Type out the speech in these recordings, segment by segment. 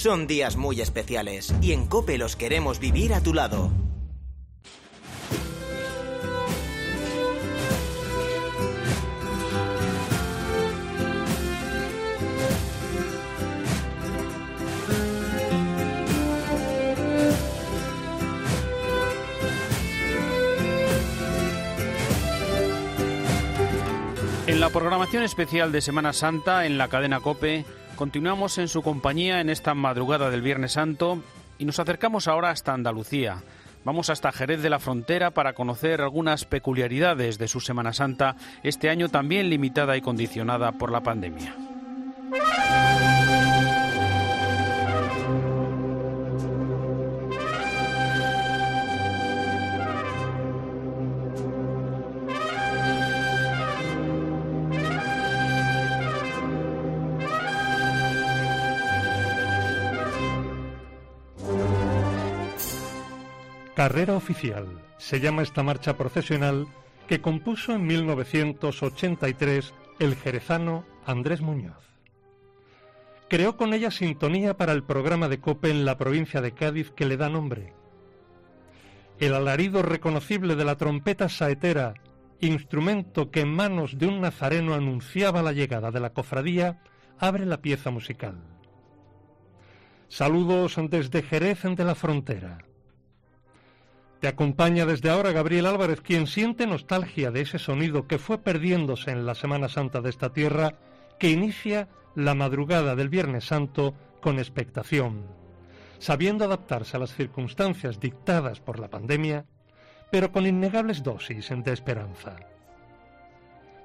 Son días muy especiales y en Cope los queremos vivir a tu lado. En la programación especial de Semana Santa en la cadena Cope, continuamos en su compañía en esta madrugada del Viernes Santo y nos acercamos ahora hasta Andalucía. Vamos hasta Jerez de la Frontera para conocer algunas peculiaridades de su Semana Santa, este año también limitada y condicionada por la pandemia. Carrera Oficial se llama esta marcha procesional que compuso en 1983 el jerezano Andrés Muñoz. Creó con ella sintonía para el programa de COPE en la provincia de Cádiz que le da nombre. El alarido reconocible de la trompeta saetera, instrumento que en manos de un nazareno anunciaba la llegada de la cofradía, abre la pieza musical. Saludos desde Jerez de la Frontera. Te acompaña desde ahora Gabriel Álvarez, quien siente nostalgia de ese sonido que fue perdiéndose en la Semana Santa de esta tierra, que inicia la madrugada del Viernes Santo con expectación, sabiendo adaptarse a las circunstancias dictadas por la pandemia, pero con innegables dosis de esperanza.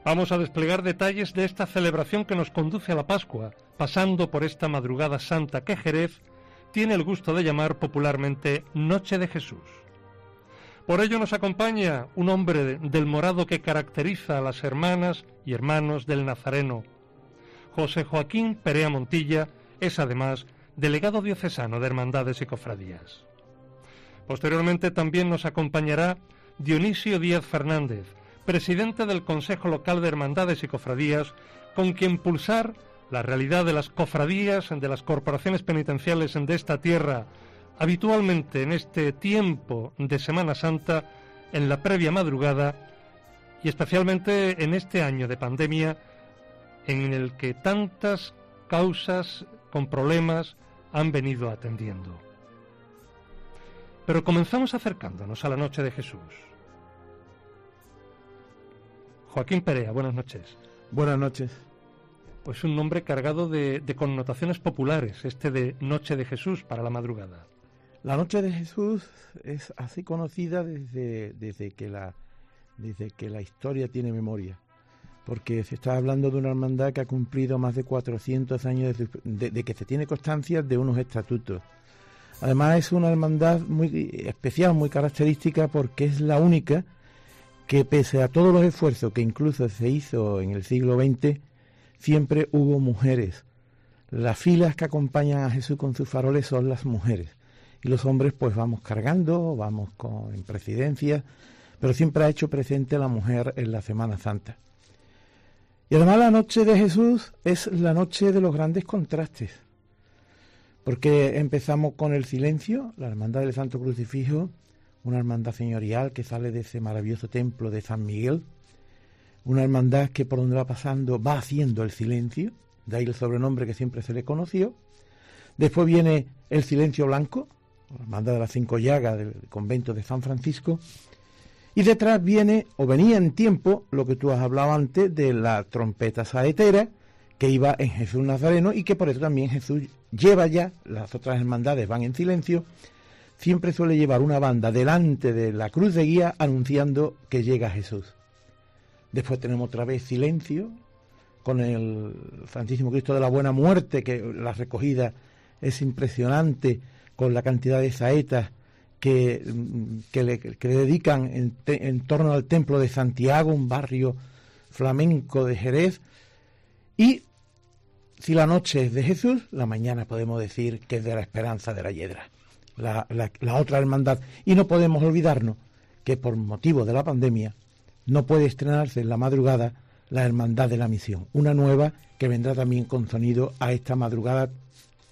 Vamos a desplegar detalles de esta celebración que nos conduce a la Pascua, pasando por esta madrugada santa que Jerez tiene el gusto de llamar popularmente Noche de Jesús. Por ello nos acompaña un hombre del morado que caracteriza a las hermanas y hermanos del Nazareno. José Joaquín Perea Montilla es además delegado diocesano de Hermandades y Cofradías. Posteriormente también nos acompañará Dionisio Díaz Fernández, presidente del Consejo Local de Hermandades y Cofradías, con quien pulsar la realidad de las cofradías, de las corporaciones penitenciales de esta tierra, habitualmente en este tiempo de Semana Santa, en la previa madrugada y especialmente en este año de pandemia en el que tantas causas con problemas han venido atendiendo. Pero comenzamos acercándonos a la noche de Jesús. Joaquín Perea, buenas noches. Buenas noches. Pues un nombre cargado de, de connotaciones populares, este de Noche de Jesús para la madrugada. La Noche de Jesús es así conocida desde, desde, que la, desde que la historia tiene memoria, porque se está hablando de una hermandad que ha cumplido más de 400 años de, de que se tiene constancia de unos estatutos. Además es una hermandad muy especial, muy característica, porque es la única que pese a todos los esfuerzos que incluso se hizo en el siglo XX, siempre hubo mujeres. Las filas que acompañan a Jesús con sus faroles son las mujeres y los hombres pues vamos cargando, vamos con, en presidencia, pero siempre ha hecho presente la mujer en la Semana Santa. Y además la noche de Jesús es la noche de los grandes contrastes, porque empezamos con el silencio, la hermandad del Santo Crucifijo, una hermandad señorial que sale de ese maravilloso templo de San Miguel, una hermandad que por donde va pasando va haciendo el silencio, de ahí el sobrenombre que siempre se le conoció. Después viene el silencio blanco, la hermandad de las cinco llagas del convento de San Francisco. Y detrás viene, o venía en tiempo, lo que tú has hablado antes de la trompeta saetera, que iba en Jesús Nazareno y que por eso también Jesús lleva ya, las otras hermandades van en silencio, siempre suele llevar una banda delante de la cruz de guía anunciando que llega Jesús. Después tenemos otra vez silencio con el Santísimo Cristo de la Buena Muerte, que la recogida es impresionante con la cantidad de saetas que, que, le, dedican en, en, torno al templo de Santiago, un barrio flamenco de Jerez. Y si la noche es de Jesús, la mañana podemos decir que es de la esperanza de la Hiedra, la, la otra hermandad. Y no podemos olvidarnos que por motivo de la pandemia no puede estrenarse en la madrugada la Hermandad de la Misión, una nueva que vendrá también con sonido a esta madrugada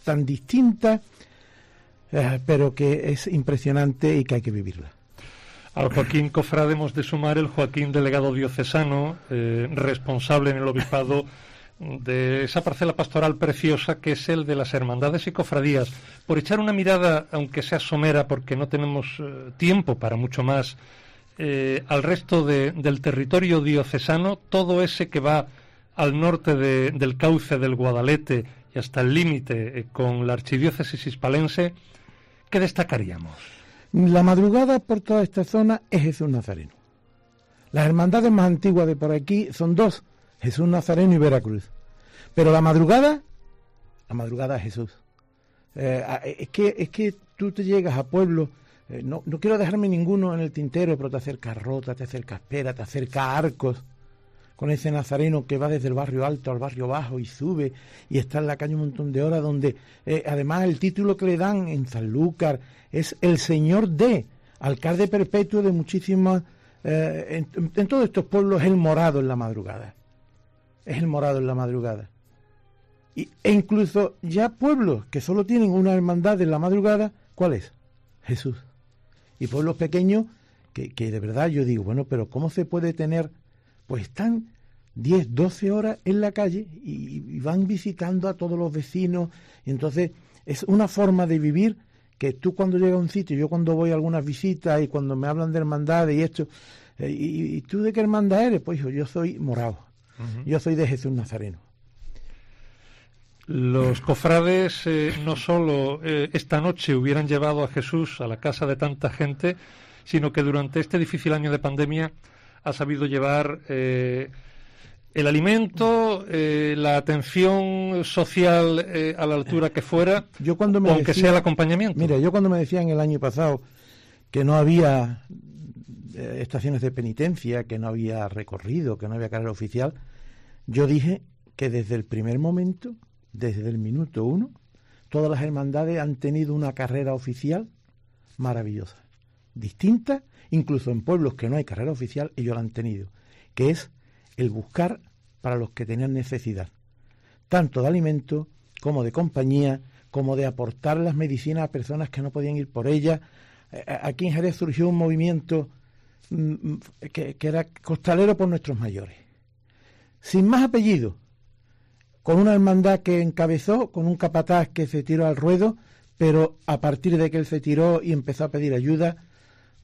tan distinta, eh, pero que es impresionante y que hay que vivirla. Al Joaquín Cofrade hemos de sumar el Joaquín delegado diocesano, eh, responsable en el obispado de esa parcela pastoral preciosa que es el de las hermandades y cofradías. Por echar una mirada, aunque sea somera, porque no tenemos eh, tiempo para mucho más, al resto del territorio diocesano, todo ese que va al norte del cauce del Guadalete y hasta el límite con la archidiócesis hispalense, ¿qué destacaríamos? La madrugada por toda esta zona es Jesús Nazareno. Las hermandades más antiguas de por aquí son dos, Jesús Nazareno y Veracruz. Pero la madrugada, la madrugada es Jesús. Eh, es, que, es que tú te llegas a pueblos, eh, no, no, quiero dejarme ninguno en el tintero, pero te acercas Rota, te acercas Pera, te acercas Arcos, con ese nazareno que va desde el barrio alto al barrio bajo y sube y está en la calle un montón de horas, donde eh, además el título que le dan en Sanlúcar es el Señor de, alcalde perpetuo de muchísimas, en, en todos estos pueblos, el morado en la madrugada es el morado en la madrugada. Y, e incluso ya pueblos que solo tienen una hermandad en la madrugada, ¿cuál es? Jesús. Y pueblos pequeños que, que de verdad yo digo, bueno, pero ¿cómo se puede tener? Pues están 10, 12 horas en la calle y, van visitando a todos los vecinos. Y entonces es una forma de vivir que tú cuando llegas a un sitio, yo cuando voy a algunas visitas y cuando me hablan de hermandades y esto, eh, y, tú de qué hermandad eres? Pues yo soy morado. Yo soy de Jesús Nazareno. Los cofrades eh, no solo eh, esta noche hubieran llevado a Jesús a la casa de tanta gente, sino que durante este difícil año de pandemia ha sabido llevar eh, el alimento, la atención social a la altura que fuera, yo cuando me aunque sea el acompañamiento. Mira, yo cuando me decían el año pasado que no había estaciones de penitencia, que no había recorrido, que no había carrera oficial, yo dije que desde el primer momento, desde el minuto uno, todas las hermandades han tenido una carrera oficial maravillosa, distinta, incluso en pueblos que no hay carrera oficial, ellos la han tenido, que es el buscar para los que tenían necesidad, tanto de alimento como de compañía, como de aportar las medicinas a personas que no podían ir por ellas. Eh, eh, aquí en Jerez surgió un movimiento mm, mm, que, que era costalero por nuestros mayores sin más apellido, con una hermandad que encabezó, con un capataz que se tiró al ruedo, pero a partir de que él se tiró y empezó a pedir ayuda,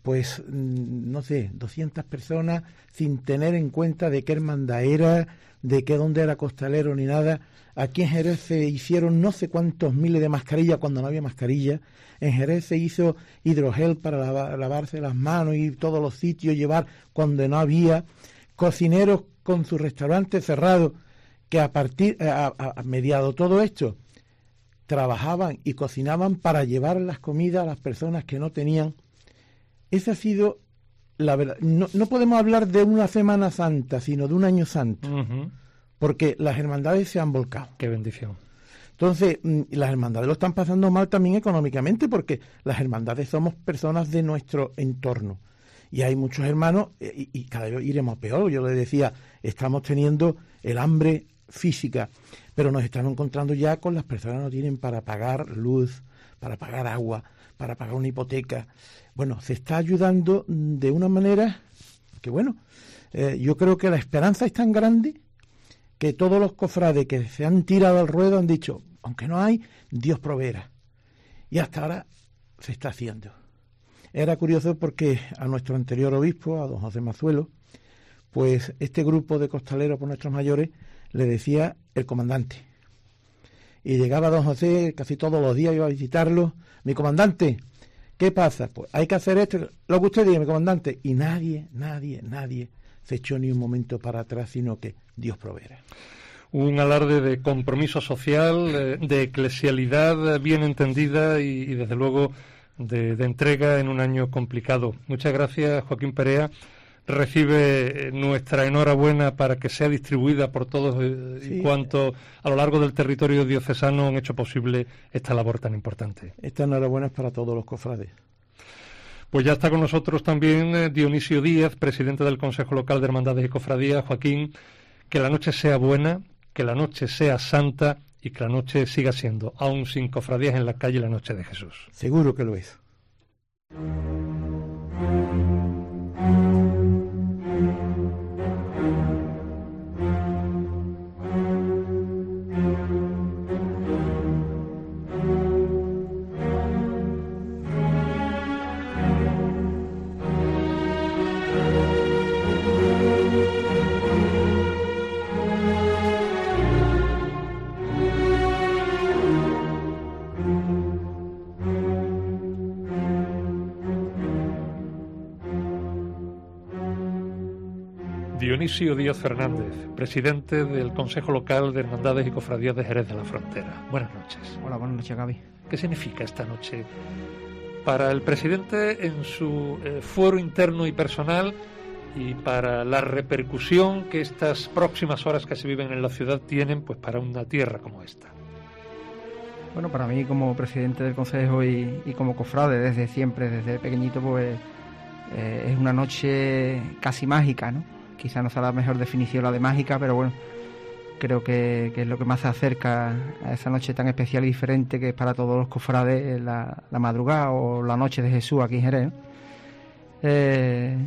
pues mm, no sé, 200 personas sin tener en cuenta de qué hermandad era, de qué dónde era costalero ni nada. Aquí en Jerez se hicieron no sé cuántos miles de mascarillas cuando no había mascarilla. En Jerez se hizo hidrogel para lavarse las manos y todos los sitios llevar cuando no había. Cocineros con su restaurante cerrado, que a partir, eh, a, mediado todo esto, trabajaban y cocinaban para llevar las comidas a las personas que no tenían. Esa ha sido la verdad. No, podemos hablar de una Semana Santa, sino de un año santo, porque las hermandades se han volcado. Qué bendición. Entonces, mm, las hermandades lo están pasando mal también económicamente, porque las hermandades somos personas de nuestro entorno y hay muchos hermanos eh, y, cada vez iremos peor. Yo les decía, estamos teniendo el hambre física, pero nos estamos encontrando ya con las personas que no tienen para pagar luz, para pagar agua, para pagar una hipoteca. Bueno, se está ayudando de una manera que, bueno, eh, yo creo que la esperanza es tan grande que todos los cofrades que se han tirado al ruedo han dicho, aunque no hay, Dios proveerá. Y hasta ahora se está haciendo. Era curioso porque a nuestro anterior obispo, a don José Mazuelo, pues este grupo de costaleros por nuestros mayores le decía el comandante. Y llegaba don José casi todos los días, iba a visitarlo. Mi comandante, ¿qué pasa? Pues hay que hacer esto, lo que usted diga, mi comandante. Y nadie, nadie, nadie se echó ni un momento para atrás, sino que Dios proveerá un alarde de compromiso social, eh, de eclesialidad bien entendida y, desde luego de, entrega en un año complicado. Muchas gracias, Joaquín Perea. Recibe eh, nuestra enhorabuena para que sea distribuida por todos eh, y cuanto a lo largo del territorio diocesano han hecho posible esta labor tan importante. Esta enhorabuena es para todos los cofrades. Pues ya está con nosotros también eh, Dionisio Díaz, presidente del Consejo Local de Hermandades y Cofradías. Joaquín, que la noche sea buena, que la noche sea santa y que la noche siga siendo, aún sin cofradías en la calle, la noche de Jesús. Seguro que lo es. Dionisio Díaz Fernández, presidente del Consejo Local de Hermandades y Cofradías de Jerez de la Frontera. Buenas noches. Hola, buenas noches, Gaby. ¿Qué significa esta noche para el presidente en su eh, fuero interno y personal y para la repercusión que estas próximas horas que se viven en la ciudad tienen pues para una tierra como esta? Bueno, para mí como presidente del Consejo y, y como cofrade desde siempre, desde pequeñito, pues eh, es una noche casi mágica, ¿no? Quizá no sea la mejor definición la de mágica, pero bueno, creo que, es lo que más se acerca a esa noche tan especial y diferente que es para todos los cofrades la, madrugada o la noche de Jesús aquí en Jerez. Eh,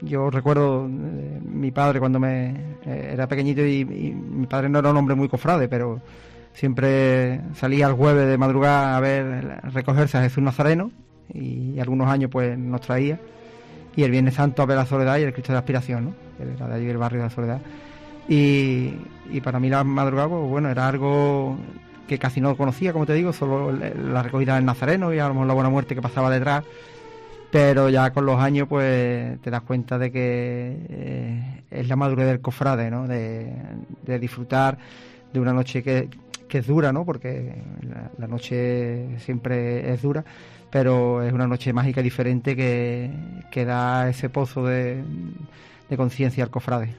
yo recuerdo eh, mi padre cuando me eh, era pequeñito y, mi padre no era un hombre muy cofrade, pero siempre salía el jueves de madrugada a ver recogerse a Jesús Nazareno y algunos años pues nos traía y el Viernes Santo a ver la Soledad y el Cristo de Aspiración, ¿no? Era de allí del barrio de la Soledad. Y, para mí la madrugada, pues, bueno, era algo que casi no conocía, como te digo, solo la recogida del Nazareno y a lo mejor la Buena Muerte que pasaba detrás. Pero ya con los años, pues te das cuenta de que eh, es la madurez del cofrade, ¿no? De, disfrutar de una noche que, que es dura, ¿no? Porque la noche siempre es dura pero es una noche mágica y diferente que, da ese pozo de, conciencia al cofrade.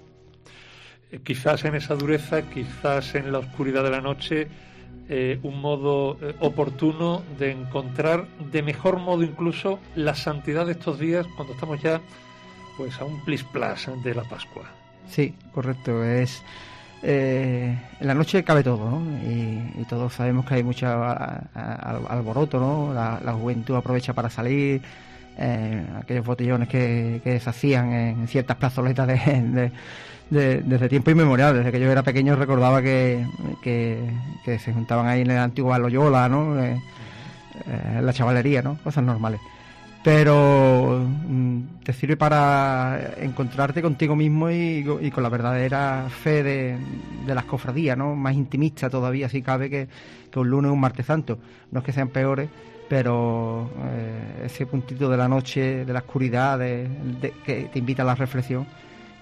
Eh, quizás en esa dureza, quizás en la oscuridad de la noche, eh, un modo eh, oportuno de encontrar de mejor modo incluso la santidad de estos días cuando estamos ya pues a un plis plas de la Pascua. Sí, correcto. Es eh, en la noche cabe todo, ¿no? Y, todos sabemos que hay mucho alboroto, ¿no? La, juventud aprovecha para salir, eh, aquellos botellones que, se hacían en ciertas plazoletas de, desde tiempo inmemorial. Desde que yo era pequeño recordaba que, se juntaban ahí en el antiguo Loyola, ¿no? Eh, en la chavalería, ¿no? Cosas normales pero mm, te sirve para encontrarte contigo mismo y, con la verdadera fe de, las cofradías, ¿no? Más intimista todavía, si cabe, que, un lunes o un martes santo. No es que sean peores, pero eh, ese puntito de la noche, de la oscuridad, que te invita a la reflexión,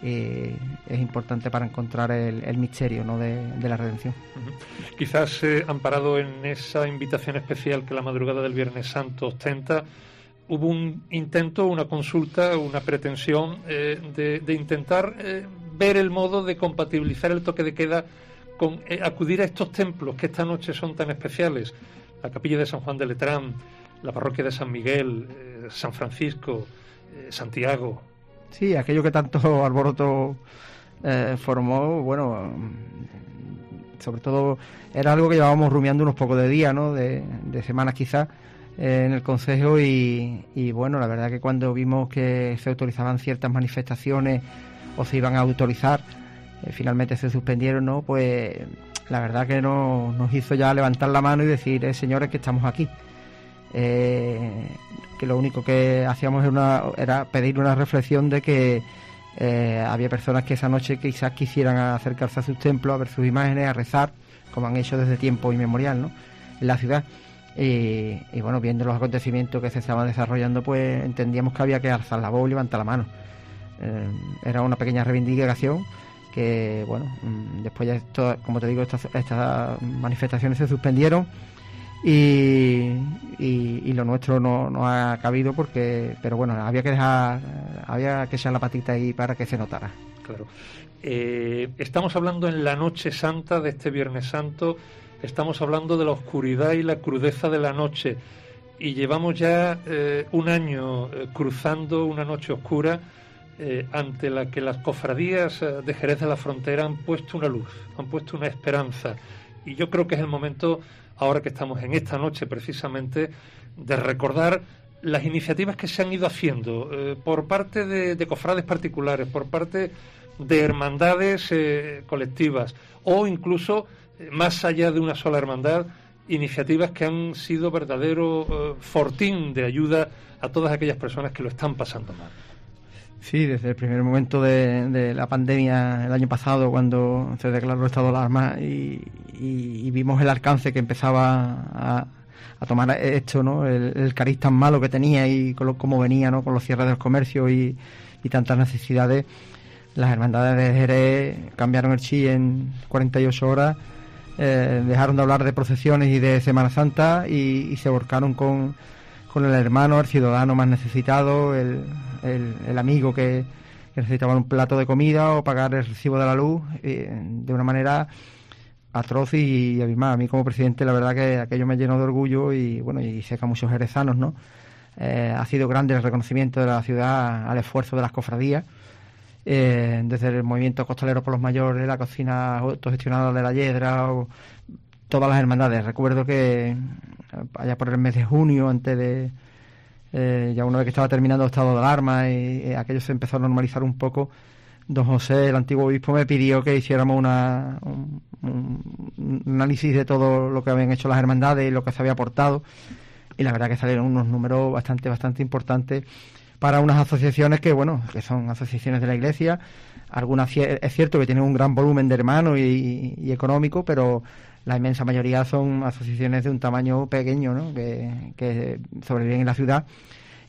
eh, es importante para encontrar el, misterio ¿no? de, la redención. Quizás eh, amparado en esa invitación especial que la madrugada del Viernes Santo ostenta, hubo un intento, una consulta, una pretensión eh, de, intentar ver el modo de compatibilizar el toque de queda con acudir a estos templos que esta noche son tan especiales. La capilla de San Juan de Letrán, la parroquia de San Miguel, San Francisco, Santiago. Sí, aquello que tanto alboroto formó, bueno, sobre todo era algo que llevábamos rumiando unos pocos de días, ¿no? De, de semanas quizás en el Consejo y, bueno, la verdad que cuando vimos que se autorizaban ciertas manifestaciones o se iban a autorizar, eh, finalmente se suspendieron, ¿no? Pues la verdad que no, nos hizo ya levantar la mano y decir, eh, señores, que estamos aquí. Eh, que lo único que hacíamos era, una, pedir una reflexión de que había personas que esa noche quizás quisieran acercarse a sus templos, a ver sus imágenes, a rezar, como han hecho desde tiempo inmemorial, ¿no? En la ciudad y, bueno, viendo los acontecimientos que se estaban desarrollando, pues entendíamos que había que alzar la voz y levantar la mano. Eh, era una pequeña reivindicación que, bueno, mm, después ya, esto, como te digo, estas, manifestaciones se suspendieron y, y, lo nuestro no, no, ha cabido porque, pero bueno, había que dejar, había que echar la patita ahí para que se notara. Claro. Eh, estamos hablando en la noche santa de este Viernes Santo estamos hablando de la oscuridad y la crudeza de la noche y llevamos ya eh, un año eh, cruzando una noche oscura eh, ante la que las cofradías de Jerez de la Frontera han puesto una luz, han puesto una esperanza y yo creo que es el momento, ahora que estamos en esta noche precisamente, de recordar las iniciativas que se han ido haciendo eh, por parte de, cofrades particulares, por parte de hermandades eh, colectivas o incluso eh, más allá de una sola hermandad, iniciativas que han sido verdadero fortín de ayuda a todas aquellas personas que lo están pasando mal. Sí, desde el primer momento de, la pandemia el año pasado, cuando se declaró el estado de alarma y, vimos el alcance que empezaba a, tomar esto, ¿no? El, cariz tan malo que tenía y cómo venía, ¿no? Con los cierres del comercio y, tantas necesidades, las hermandades de Jerez cambiaron el chi en 48 horas, eh, dejaron de hablar de procesiones y de Semana Santa y, se volcaron con, con el hermano, el ciudadano más necesitado, el, el, amigo que, necesitaba un plato de comida o pagar el recibo de la luz eh, de una manera atroz y, abismal. A mí como presidente la verdad que aquello me llenó de orgullo y bueno, y sé que a muchos jerezanos, ¿no? Eh, ha sido grande el reconocimiento de la ciudad al esfuerzo de las cofradías. Eh, desde el movimiento costalero por los mayores, la cocina autogestionada de la Yedra, todas las hermandades. Recuerdo que allá por el mes de junio, antes de, eh, ya una vez que estaba terminando el estado de alarma y, aquello se empezó a normalizar un poco, don José, el antiguo obispo, me pidió que hiciéramos una, un, análisis de todo lo que habían hecho las hermandades y lo que se había aportado. Y la verdad que salieron unos números bastante, bastante importantes para unas asociaciones que, bueno, que son asociaciones de la Iglesia. Algunas es cierto que tienen un gran volumen de hermanos y, y económico, pero la inmensa mayoría son asociaciones de un tamaño pequeño, ¿no? que, sobreviven en la ciudad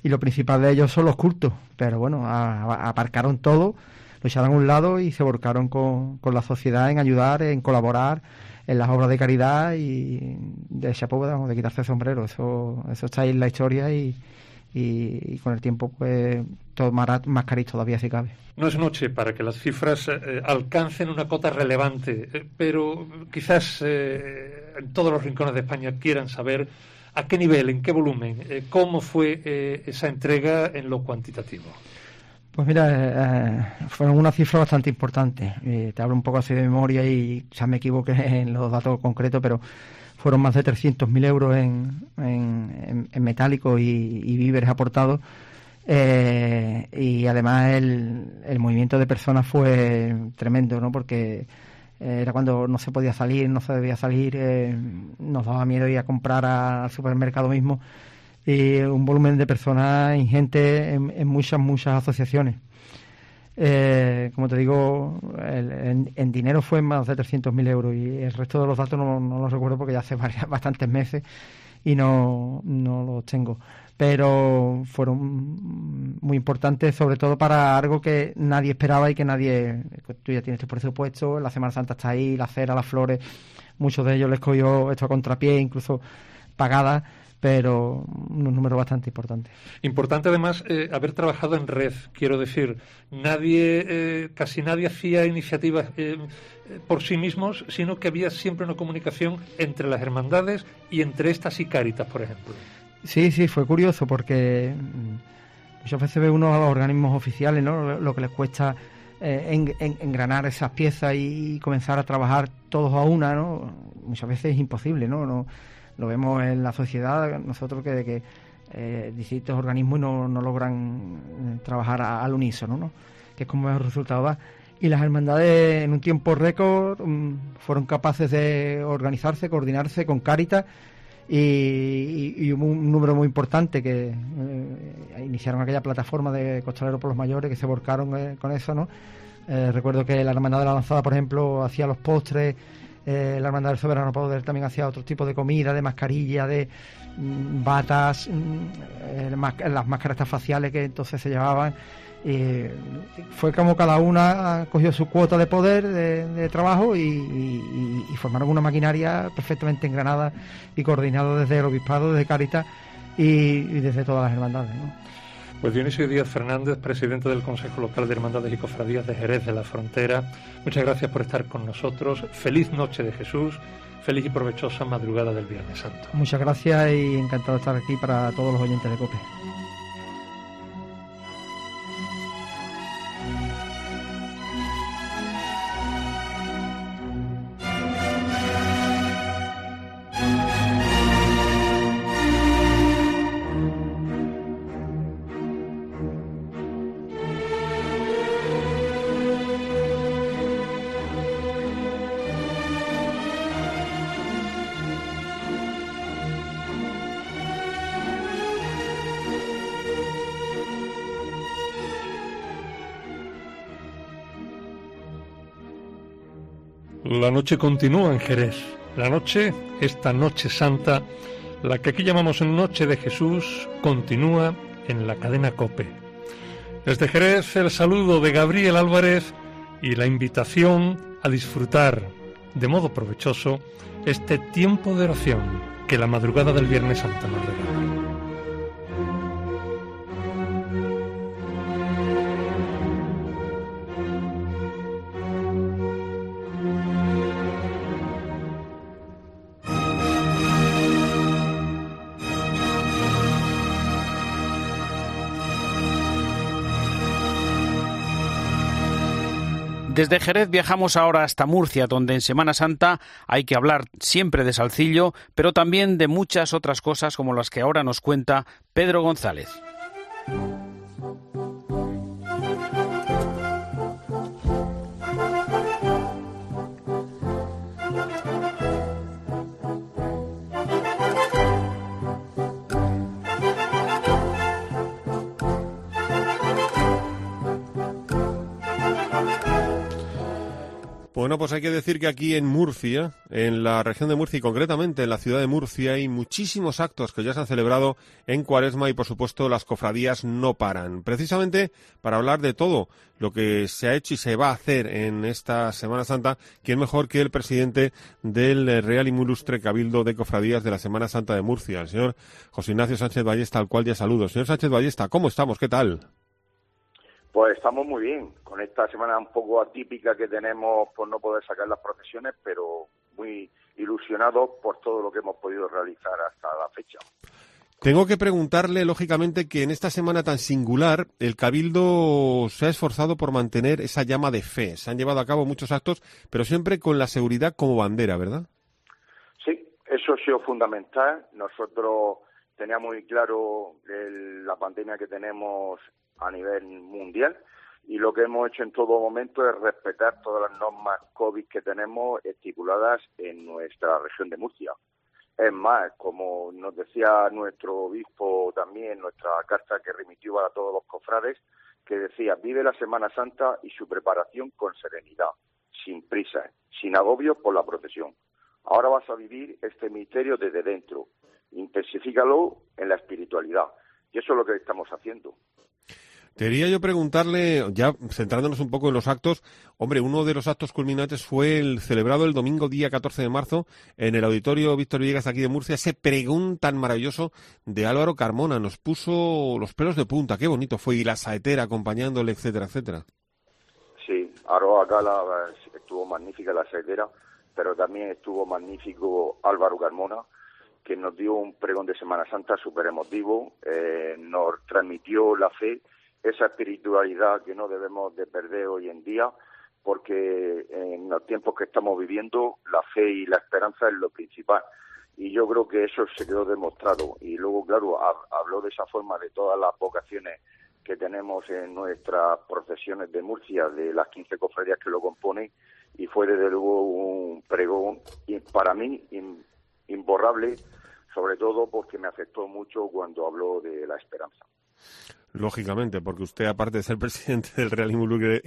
y lo principal de ellos son los cultos, pero bueno, aparcaron todo, lo echaron a un lado y se volcaron con, con la sociedad en ayudar, en colaborar en las obras de caridad y de chapo, de quitarse el sombrero, eso, eso está ahí en la historia y, y, con el tiempo pues tomará más cariz todavía si cabe. No es noche para que las cifras eh, alcancen una cota relevante, eh, pero quizás eh, en todos los rincones de España quieran saber a qué nivel, en qué volumen, cómo fue esa entrega en lo cuantitativo. Pues mira, fueron una cifra bastante importante. te hablo un poco así de memoria y ya me equivoqué en los datos concretos, pero fueron más de 300.000 euros en, en, en metálico y, víveres aportados. Eh, y además el, el, movimiento de personas fue tremendo, ¿no? Porque era cuando no se podía salir, no se debía salir, eh, nos daba miedo ir a comprar al supermercado mismo. Y un volumen de personas ingente en muchas, muchas asociaciones. Eh, como te digo, en, dinero fue más de 300.000 euros y el resto de los datos no, los recuerdo porque ya hace bastantes meses y no, no los tengo. Pero fueron muy importantes, sobre todo para algo que nadie esperaba y que nadie. Tú ya tienes tu presupuesto, la Semana Santa está ahí, la cera, las flores, muchos de ellos les cogió esto a contrapié, incluso pagadas pero un número bastante importante. Importante además eh, haber trabajado en red, quiero decir, nadie, eh, casi nadie hacía iniciativas eh, por sí mismos, sino que había siempre una comunicación entre las hermandades y entre estas y Cáritas, por ejemplo. Sí, sí, fue curioso porque mm, muchas veces ve uno a los organismos oficiales, ¿no? Lo que les cuesta engranar esas piezas y comenzar a trabajar todos a una, ¿no? Muchas veces es imposible, ¿no? no lo vemos en la sociedad, nosotros que, eh, distintos organismos no, no logran eh, trabajar al unísono, ¿no? que es como el resultado da. Y las hermandades en un tiempo récord mm, fueron capaces de organizarse, coordinarse con Cáritas y, hubo un número muy importante que eh, iniciaron aquella plataforma de costaleros por los mayores que se volcaron con eso, ¿no? recuerdo que la hermandad de la lanzada, por ejemplo, hacía los postres eh, la Hermandad del Soberano Poder también hacía otro tipo de comida, de mascarilla, de mm, batas, mm, eh, las máscaras faciales que entonces se llevaban. fue como cada una cogió su cuota de poder, de, trabajo y, formaron una maquinaria perfectamente engranada y coordinada desde el Obispado, desde Caritas y, desde todas las hermandades. Pues Dionisio Díaz Fernández, presidente del Consejo Local de Hermandades y Cofradías de Jerez de la Frontera, muchas gracias por estar con nosotros. Feliz noche de Jesús, feliz y provechosa madrugada del Viernes Santo. Muchas gracias y encantado de estar aquí para todos los oyentes de COPE. Noche continúa en Jerez. La noche, esta noche santa, la que aquí llamamos Noche de Jesús, continúa en la cadena Cope. Desde Jerez el saludo de Gabriel Álvarez y la invitación a disfrutar de modo provechoso este tiempo de oración que la madrugada del Viernes Santo nos regala. Desde Jerez viajamos ahora hasta Murcia, donde en Semana Santa hay que hablar siempre de Salcillo, pero también de muchas otras cosas como las que ahora nos cuenta Pedro González. Bueno, pues hay que decir que aquí en Murcia, en la región de Murcia y concretamente en la ciudad de Murcia, hay muchísimos actos que ya se han celebrado en Cuaresma y por supuesto las cofradías no paran. Precisamente para hablar de todo lo que se ha hecho y se va a hacer en esta Semana Santa, ¿quién mejor que el presidente del Real y muy ilustre Cabildo de Cofradías de la Semana Santa de Murcia, el señor José Ignacio Sánchez Ballesta, al cual ya saludo. Señor Sánchez Ballesta, ¿cómo estamos? ¿Qué tal? Pues estamos muy bien, con esta semana un poco atípica que tenemos por no poder sacar las procesiones, pero muy ilusionados por todo lo que hemos podido realizar hasta la fecha. Tengo que preguntarle, lógicamente, que en esta semana tan singular, el Cabildo se ha esforzado por mantener esa llama de fe. Se han llevado a cabo muchos actos, pero siempre con la seguridad como bandera, ¿verdad? Sí, eso ha sido fundamental. Nosotros teníamos muy claro la pandemia que tenemos a nivel mundial y lo que hemos hecho en todo momento es respetar todas las normas COVID que tenemos estipuladas en nuestra región de Murcia. Es más, como nos decía nuestro obispo también en nuestra carta que remitió a todos los cofrades, que decía, vive la Semana Santa y su preparación con serenidad, sin prisa, sin agobio por la procesión. Ahora vas a vivir este misterio desde dentro. Intensifícalo en la espiritualidad. Y eso es lo que estamos haciendo. Quería yo preguntarle, ya centrándonos un poco en los actos, hombre, uno de los actos culminantes fue el celebrado el domingo día 14 de marzo en el auditorio Víctor Villegas aquí de Murcia, ese pregón tan maravilloso de Álvaro Carmona, nos puso los pelos de punta, qué bonito fue, y la saetera acompañándole, etcétera, etcétera. Sí, ahora acá estuvo magnífica la saetera, pero también estuvo magnífico Álvaro Carmona, que nos dio un pregón de Semana Santa súper emotivo, eh, nos transmitió la fe esa espiritualidad que no debemos de perder hoy en día, porque en los tiempos que estamos viviendo la fe y la esperanza es lo principal. Y yo creo que eso se quedó demostrado. Y luego, claro, habló de esa forma de todas las vocaciones que tenemos en nuestras procesiones de Murcia, de las 15 cofradías que lo componen, y fue desde luego un pregón para mí imborrable, sobre todo porque me afectó mucho cuando habló de la esperanza. Lógicamente, porque usted, aparte de ser presidente del Real y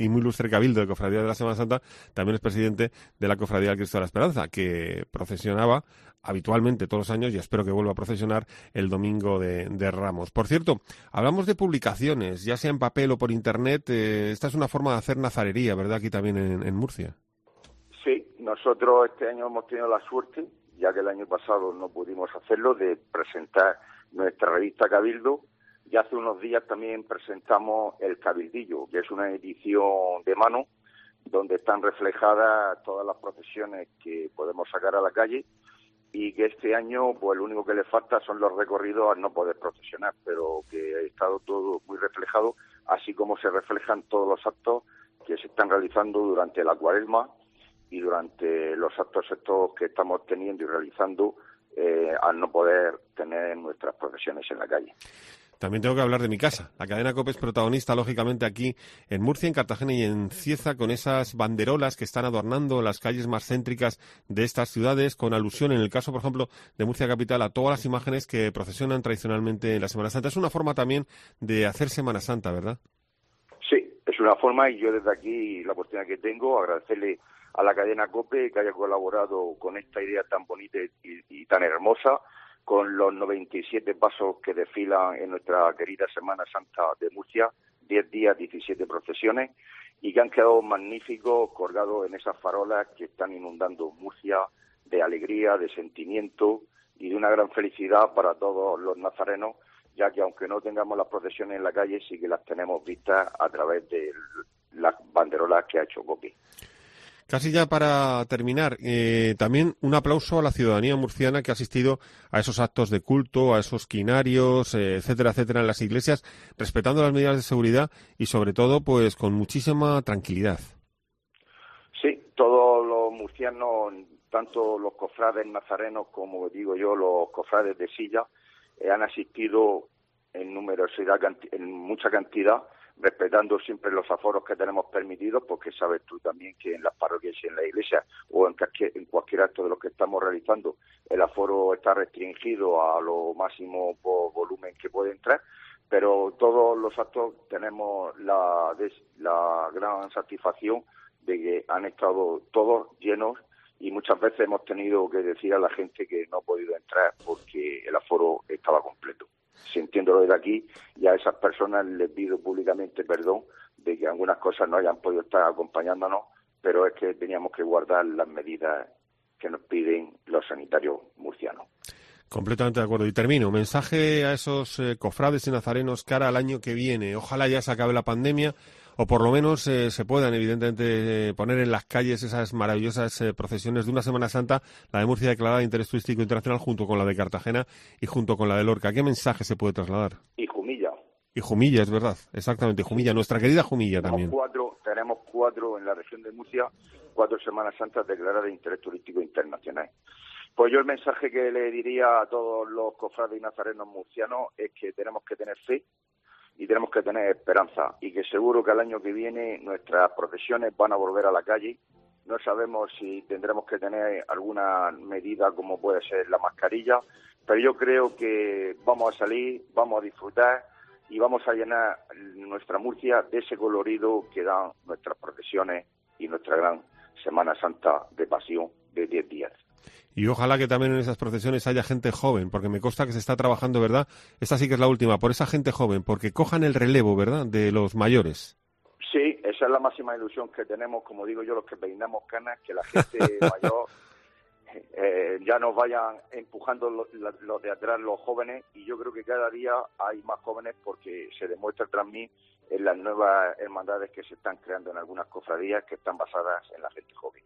muy ilustre Cabildo de Cofradía de la Semana Santa, también es presidente de la Cofradía del Cristo de la Esperanza, que procesionaba habitualmente todos los años y espero que vuelva a procesionar el domingo de, Ramos. Por cierto, hablamos de publicaciones, ya sea en papel o por internet. Eh, esta es una forma de hacer nazarería, ¿verdad? Aquí también en, en Murcia. Sí, nosotros este año hemos tenido la suerte, ya que el año pasado no pudimos hacerlo, de presentar nuestra revista Cabildo. Y hace unos días también presentamos El Cabildillo, que es una edición de mano donde están reflejadas todas las profesiones que podemos sacar a la calle. Y que este año pues lo único que le falta son los recorridos al no poder profesionar, pero que ha estado todo muy reflejado, así como se reflejan todos los actos que se están realizando durante la cuaresma y durante los actos estos que estamos teniendo y realizando eh, al no poder tener nuestras profesiones en la calle. También tengo que hablar de mi casa. La cadena COPE es protagonista, lógicamente, aquí en Murcia, en Cartagena y en Cieza, con esas banderolas que están adornando las calles más céntricas de estas ciudades, con alusión, en el caso, por ejemplo, de Murcia Capital, a todas las imágenes que procesionan tradicionalmente en la Semana Santa. Es una forma también de hacer Semana Santa, ¿verdad? Sí, es una forma y yo desde aquí, la oportunidad que tengo, agradecerle a la cadena COPE que haya colaborado con esta idea tan bonita y, tan hermosa, con los 97 pasos que desfilan en nuestra querida Semana Santa de Murcia, 10 días, 17 procesiones, y que han quedado magníficos colgados en esas farolas que están inundando Murcia de alegría, de sentimiento y de una gran felicidad para todos los nazarenos, ya que aunque no tengamos las procesiones en la calle, sí que las tenemos vistas a través de las banderolas que ha hecho Copi. Casi ya para terminar, eh, también un aplauso a la ciudadanía murciana que ha asistido a esos actos de culto, a esos quinarios, eh, etcétera, etcétera, en las iglesias, respetando las medidas de seguridad y sobre todo, pues con muchísima tranquilidad. Sí, todos los murcianos, tanto los cofrades nazarenos como digo yo, los cofrades de silla, eh, han asistido en numerosidad, en mucha cantidad respetando siempre los aforos que tenemos permitidos, porque sabes tú también que en las parroquias y en la iglesia o en, cualquier acto de los que estamos realizando, el aforo está restringido a lo máximo por volumen que puede entrar, pero todos los actos tenemos la gran satisfacción de que han estado todos llenos y muchas veces hemos tenido que decir a la gente que no ha podido entrar porque el aforo estaba completo sintiéndolo desde aquí, y a esas personas les pido públicamente perdón de que algunas cosas no hayan podido estar acompañándonos, pero es que teníamos que guardar las medidas que nos piden los sanitarios murcianos. Completamente de acuerdo. Y termino. Mensaje a esos eh, cofrades y nazarenos cara al año que viene. Ojalá ya se acabe la pandemia o por lo menos eh, se puedan, evidentemente, eh, poner en las calles esas maravillosas eh, procesiones de una Semana Santa, la de Murcia declarada de interés turístico internacional, junto con la de Cartagena y junto con la de Lorca. ¿Qué mensaje se puede trasladar? Y Jumilla. Y Jumilla, es verdad, exactamente, Jumilla, nuestra querida Jumilla también. Cuatro, tenemos cuatro en la región de Murcia, cuatro Semanas Santas declaradas de interés turístico internacional. Pues yo el mensaje que le diría a todos los cofrades y nazarenos murcianos es que tenemos que tener fe, y tenemos que tener esperanza y que seguro que el año que viene nuestras profesiones van a volver a la calle. No sabemos si tendremos que tener alguna medida como puede ser la mascarilla, pero yo creo que vamos a salir, vamos a disfrutar y vamos a llenar nuestra Murcia de ese colorido que dan nuestras profesiones y nuestra gran Semana Santa de pasión de 10 días. Y ojalá que también en esas procesiones haya gente joven, porque me consta que se está trabajando, ¿verdad? Esta sí que es la última, por esa gente joven, porque cojan el relevo, ¿verdad?, de los mayores. Sí, esa es la máxima ilusión que tenemos, como digo yo, los que peinamos canas, que la gente mayor eh, ya nos vayan empujando los, de atrás los jóvenes y yo creo que cada día hay más jóvenes porque se demuestra tras mí en las nuevas hermandades que se están creando en algunas cofradías que están basadas en la gente joven.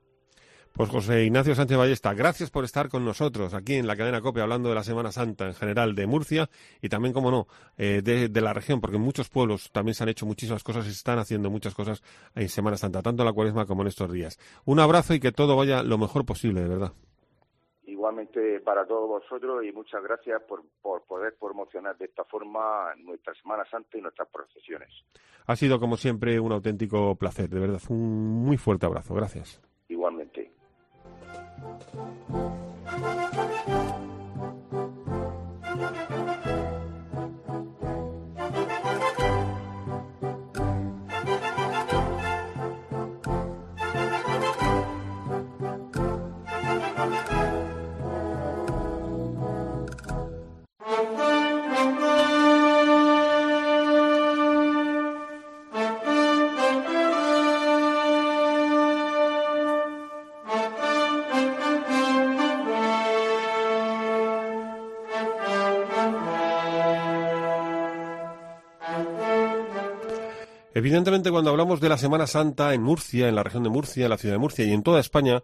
Pues José Ignacio Sánchez Ballesta, gracias por estar con nosotros aquí en la cadena COPE hablando de la Semana Santa en general de Murcia y también, como no, eh, de, la región, porque en muchos pueblos también se han hecho muchísimas cosas y se están haciendo muchas cosas en Semana Santa, tanto en la cuaresma como en estos días. Un abrazo y que todo vaya lo mejor posible, de verdad. Igualmente para todos vosotros y muchas gracias por, por poder promocionar de esta forma nuestra Semana Santa y nuestras procesiones. Ha sido, como siempre, un auténtico placer, de verdad. Un muy fuerte abrazo. Gracias. Thank you. Evidentemente, cuando hablamos de la Semana Santa en Murcia, en la región de Murcia, en la ciudad de Murcia y en toda España,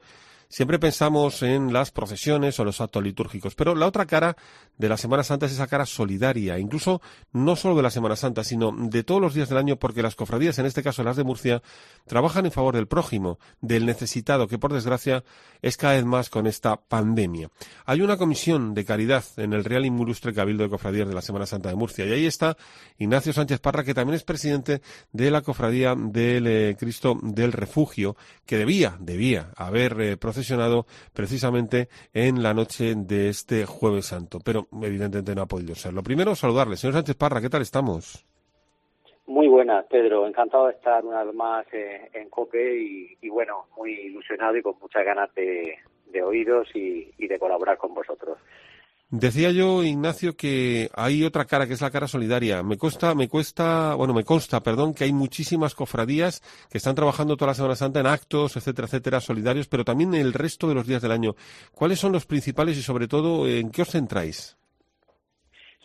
Siempre pensamos en las procesiones o los actos litúrgicos, pero la otra cara de la Semana Santa es esa cara solidaria, incluso no solo de la Semana Santa, sino de todos los días del año, porque las cofradías, en este caso las de Murcia, trabajan en favor del prójimo, del necesitado, que por desgracia es cada vez más con esta pandemia. Hay una comisión de caridad en el Real Ilustre Cabildo de Cofradías de la Semana Santa de Murcia, y ahí está Ignacio Sánchez Parra, que también es presidente de la Cofradía del eh, Cristo del Refugio, que debía, debía haber eh, precisamente en la noche de este Jueves Santo, pero evidentemente no ha podido ser. Lo primero, saludarle. Señor Sánchez Parra, ¿qué tal estamos? Muy buenas, Pedro. Encantado de estar una vez más eh, en COPE y, bueno, muy ilusionado y con muchas ganas de, oíros y, de colaborar con vosotros. Decía yo, Ignacio, que hay otra cara, que es la cara solidaria. Me cuesta, me cuesta, bueno, me consta, perdón, que hay muchísimas cofradías que están trabajando toda la Semana Santa en actos, etcétera, etcétera, solidarios, pero también el resto de los días del año. ¿Cuáles son los principales y, sobre todo, en qué os centráis?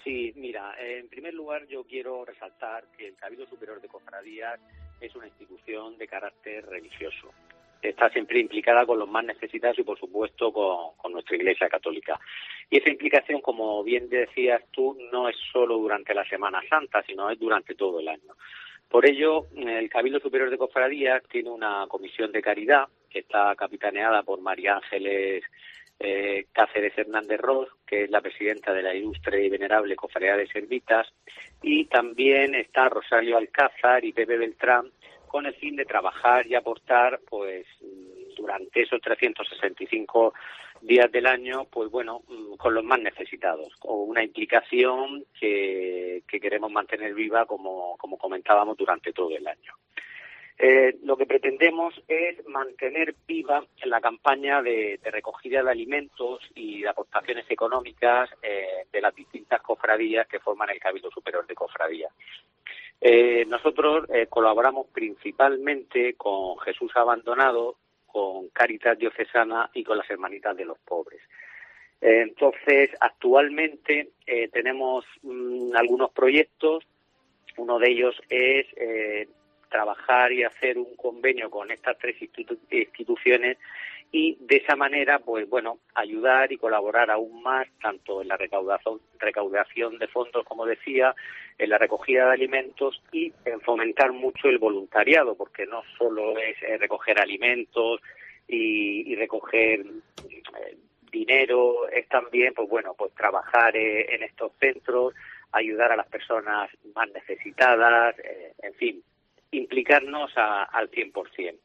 Sí, mira, en primer lugar yo quiero resaltar que el Cabildo Superior de Cofradías es una institución de carácter religioso. Está siempre implicada con los más necesitados y, por supuesto, con, nuestra Iglesia Católica. Y esa implicación, como bien decías tú, no es solo durante la Semana Santa, sino es durante todo el año. Por ello, el Cabildo Superior de Cofradías tiene una comisión de caridad que está capitaneada por María Ángeles eh, Cáceres Hernández Ross, que es la presidenta de la Ilustre y Venerable Cofradía de Servitas, y también está Rosario Alcázar y Pepe Beltrán, con el fin de trabajar y aportar, pues, durante esos 365 días del año, pues bueno, mm, con los más necesitados, con una implicación que, que queremos mantener viva, como, como comentábamos, durante todo el año. Eh, lo que pretendemos es mantener viva la campaña de, recogida de alimentos y de aportaciones económicas eh, de las distintas cofradías que forman el Cabildo Superior de Cofradías. Eh, nosotros colaboramos principalmente con Jesús Abandonado, con Caritas Diocesana y con las Hermanitas de los Pobres. Entonces, actualmente tenemos mm, algunos proyectos. Uno de ellos es trabajar y hacer un convenio con estas tres instituciones y de esa manera, pues bueno, ayudar y colaborar aún más tanto en la recaudación, recaudación de fondos, como decía, en la recogida de alimentos y en fomentar mucho el voluntariado, porque no solo es eh, recoger alimentos y, recoger eh, dinero, es también, pues bueno, pues trabajar eh, en estos centros, ayudar a las personas más necesitadas, en fin, implicarnos al 100%.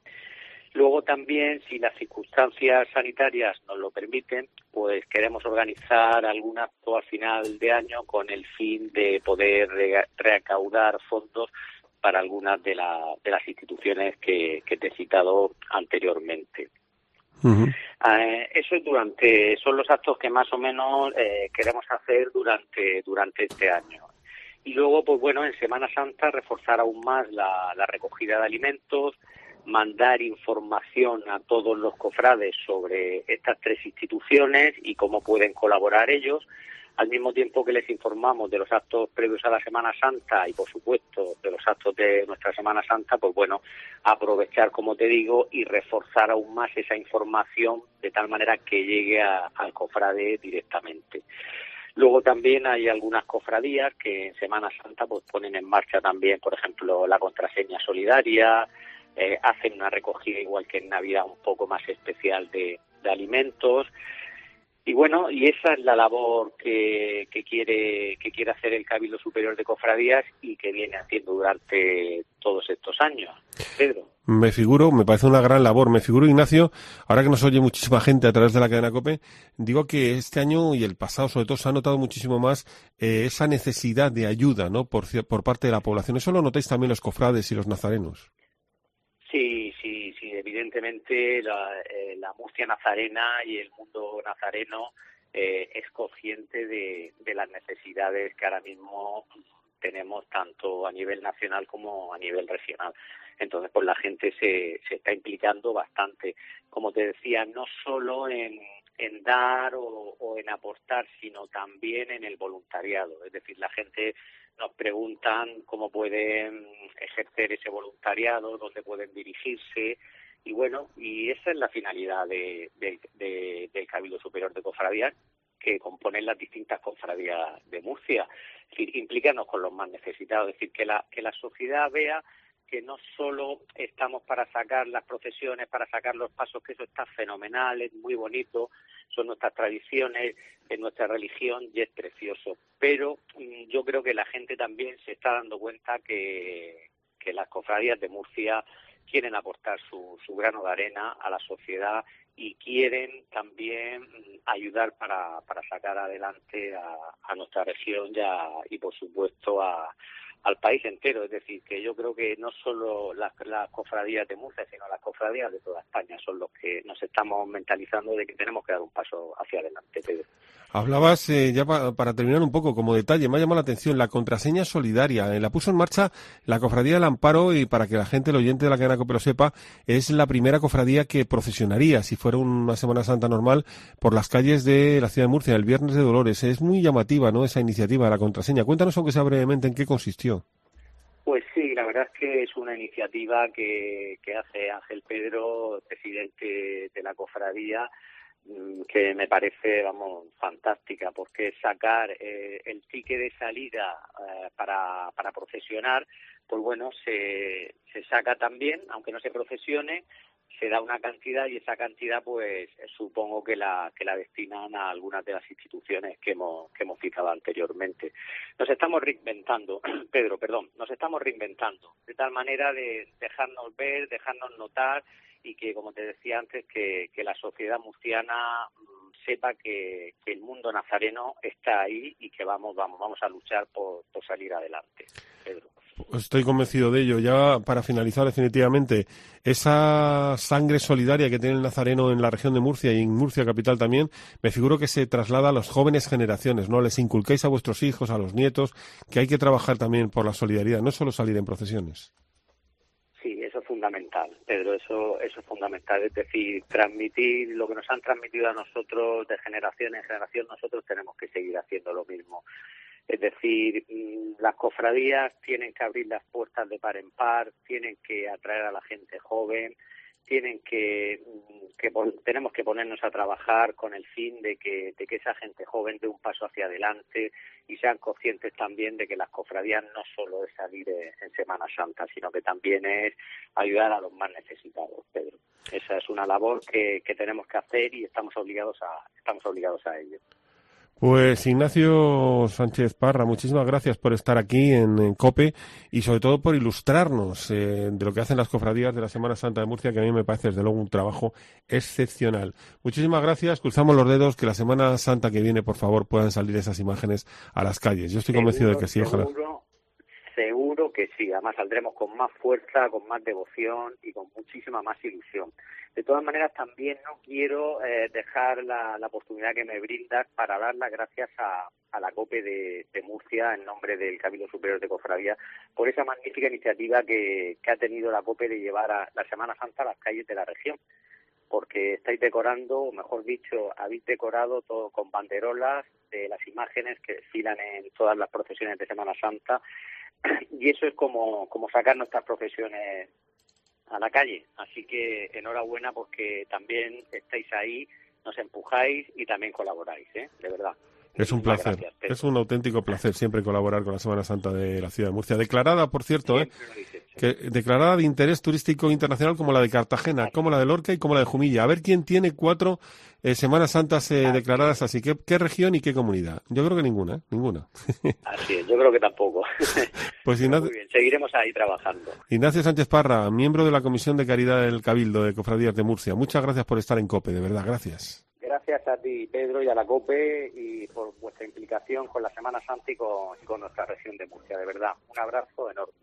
Luego también, si las circunstancias sanitarias nos lo permiten, pues queremos organizar algún acto al final de año con el fin de poder recaudar fondos para algunas de, de las instituciones que, te he citado anteriormente. Eh, eso es durante, son los actos que más o menos eh, queremos hacer durante, durante este año. Y luego, pues bueno, en Semana Santa reforzar aún más la, recogida de alimentos, mandar información a todos los cofrades sobre estas tres instituciones y cómo pueden colaborar ellos, al mismo tiempo que les informamos de los actos previos a la Semana Santa y, por supuesto, de los actos de nuestra Semana Santa, pues bueno, aprovechar, como te digo, y reforzar aún más esa información de tal manera que llegue al cofrade directamente. Luego también hay algunas cofradías que en Semana Santa pues ponen en marcha también, por ejemplo, la contraseña solidaria, eh, hacen una recogida igual que en Navidad un poco más especial de, alimentos. Y bueno, y esa es la labor que, que, quiere que quiere hacer el Cabildo Superior de Cofradías y que viene haciendo durante todos estos años. Pedro. Me figuro, me parece una gran labor. Me figuro, Ignacio, ahora que nos oye muchísima gente a través de la cadena COPE, digo que este año y el pasado, sobre todo, se ha notado muchísimo más eh, esa necesidad de ayuda ¿no? por, por parte de la población. ¿Eso lo notáis también los cofrades y los nazarenos? Sí, sí, sí. Evidentemente, la, eh, la Murcia nazarena y el mundo nazareno eh, es consciente de, de las necesidades que ahora mismo tenemos tanto a nivel nacional como a nivel regional. Entonces, pues la gente se, se está implicando bastante, como te decía, no solo en, en dar o, en aportar, sino también en el voluntariado. Es decir, la gente nos preguntan cómo pueden ejercer ese voluntariado, dónde pueden dirigirse. Y bueno, y esa es la finalidad de, del Cabildo Superior de Cofradías, que componen las distintas cofradías de Murcia. Es decir, implicarnos con los más necesitados, es decir, que la, que la sociedad vea que no solo estamos para sacar las procesiones, para sacar los pasos, que eso está fenomenal, es muy bonito, son nuestras tradiciones, es nuestra religión y es precioso. Pero mm, yo creo que la gente también se está dando cuenta que, las cofradías de Murcia quieren aportar su, su grano de arena a la sociedad y quieren también ayudar para, para sacar adelante a, nuestra región ya, y por supuesto a, al país entero. Es decir, que yo creo que no solo las, las cofradías de Murcia, sino las cofradías de toda España son los que nos estamos mentalizando de que tenemos que dar un paso hacia adelante, Pedro. Hablabas, eh, ya para terminar un poco, como detalle, me ha llamado la atención la contraseña solidaria. Eh, la puso en marcha la Cofradía del Amparo y para que la gente, el oyente de la cadena COPE lo sepa, es la primera cofradía que procesionaría, si fuera una Semana Santa normal, por las calles de la ciudad de Murcia, el Viernes de Dolores. Es muy llamativa, ¿no?, esa iniciativa, la contraseña. Cuéntanos, aunque sea brevemente, en qué consistió. Pues sí, la verdad es que es una iniciativa que, que hace Ángel Pedro, presidente de la cofradía, Mm, que me parece, vamos, fantástica, porque sacar eh, el ticket de salida eh, para, para procesionar, pues bueno, se, se saca también, aunque no se procesione, se da una cantidad y esa cantidad, pues supongo que la, que la destinan a algunas de las instituciones que hemos, que hemos citado anteriormente. Nos estamos reinventando, Pedro, perdón, nos estamos reinventando, de tal manera de dejarnos ver, dejarnos notar y que, como te decía antes, que, la sociedad murciana mm, sepa que, el mundo nazareno está ahí y que vamos, vamos, vamos a luchar por, salir adelante. Pedro. Estoy convencido de ello. Ya para finalizar definitivamente, esa sangre solidaria que tiene el nazareno en la región de Murcia y en Murcia capital también, me figuro que se traslada a las jóvenes generaciones, ¿no? Les inculquéis a vuestros hijos, a los nietos, que hay que trabajar también por la solidaridad, no solo salir en procesiones fundamental, Pedro, eso, eso es fundamental, es decir, transmitir lo que nos han transmitido a nosotros de generación en generación, nosotros tenemos que seguir haciendo lo mismo. Es decir, mm, las cofradías tienen que abrir las puertas de par en par, tienen que atraer a la gente joven, tienen que, mm, tenemos que ponernos a trabajar con el fin de que, de que esa gente joven dé un paso hacia adelante y sean conscientes también de que las cofradías no solo es salir en Semana Santa, sino que también es ayudar a los más necesitados, Pedro. Esa es una labor que, que tenemos que hacer y estamos obligados a, estamos obligados a ello. Pues Ignacio Sánchez Parra, muchísimas gracias por estar aquí en, COPE y sobre todo por ilustrarnos eh, de lo que hacen las cofradías de la Semana Santa de Murcia, que a mí me parece desde luego un trabajo excepcional. Muchísimas gracias, cruzamos los dedos que la Semana Santa que viene, por favor, puedan salir esas imágenes a las calles. Yo estoy convencido de que sí, ojalá seguro que sí. Además saldremos con más fuerza, con más devoción y con muchísima más ilusión. De todas maneras, también no quiero eh, dejar la, oportunidad que me brindas para dar las gracias a, la COPE de, Murcia en nombre del Cabildo Superior de Cofradía por esa magnífica iniciativa que, ha tenido la COPE de llevar a la Semana Santa a las calles de la región porque estáis decorando, o mejor dicho, habéis decorado todo con banderolas de las imágenes que desfilan en todas las procesiones de Semana Santa y eso es como, como sacar nuestras profesiones a la calle. Así que enhorabuena porque también estáis ahí, nos empujáis y también colaboráis, ¿eh? de verdad. Es un placer, es un auténtico placer siempre colaborar con la Semana Santa de la ciudad de Murcia. Declarada, por cierto, ¿eh? que, declarada de interés turístico internacional como la de Cartagena, como la de Lorca y como la de Jumilla. A ver quién tiene cuatro eh, Semanas Santas eh, declaradas así. ¿Qué, ¿Qué, región y qué comunidad? Yo creo que ninguna, ¿eh? ninguna. Así es, yo creo que tampoco. pues Ignacio, Muy bien, seguiremos ahí trabajando. Ignacio Sánchez Parra, miembro de la Comisión de Caridad del Cabildo de Cofradías de Murcia. Muchas gracias por estar en COPE, de verdad, gracias. Gracias a ti, Pedro, y a la COPE y por vuestra implicación con la Semana Santa y con nuestra región de Murcia, de verdad. Un abrazo enorme.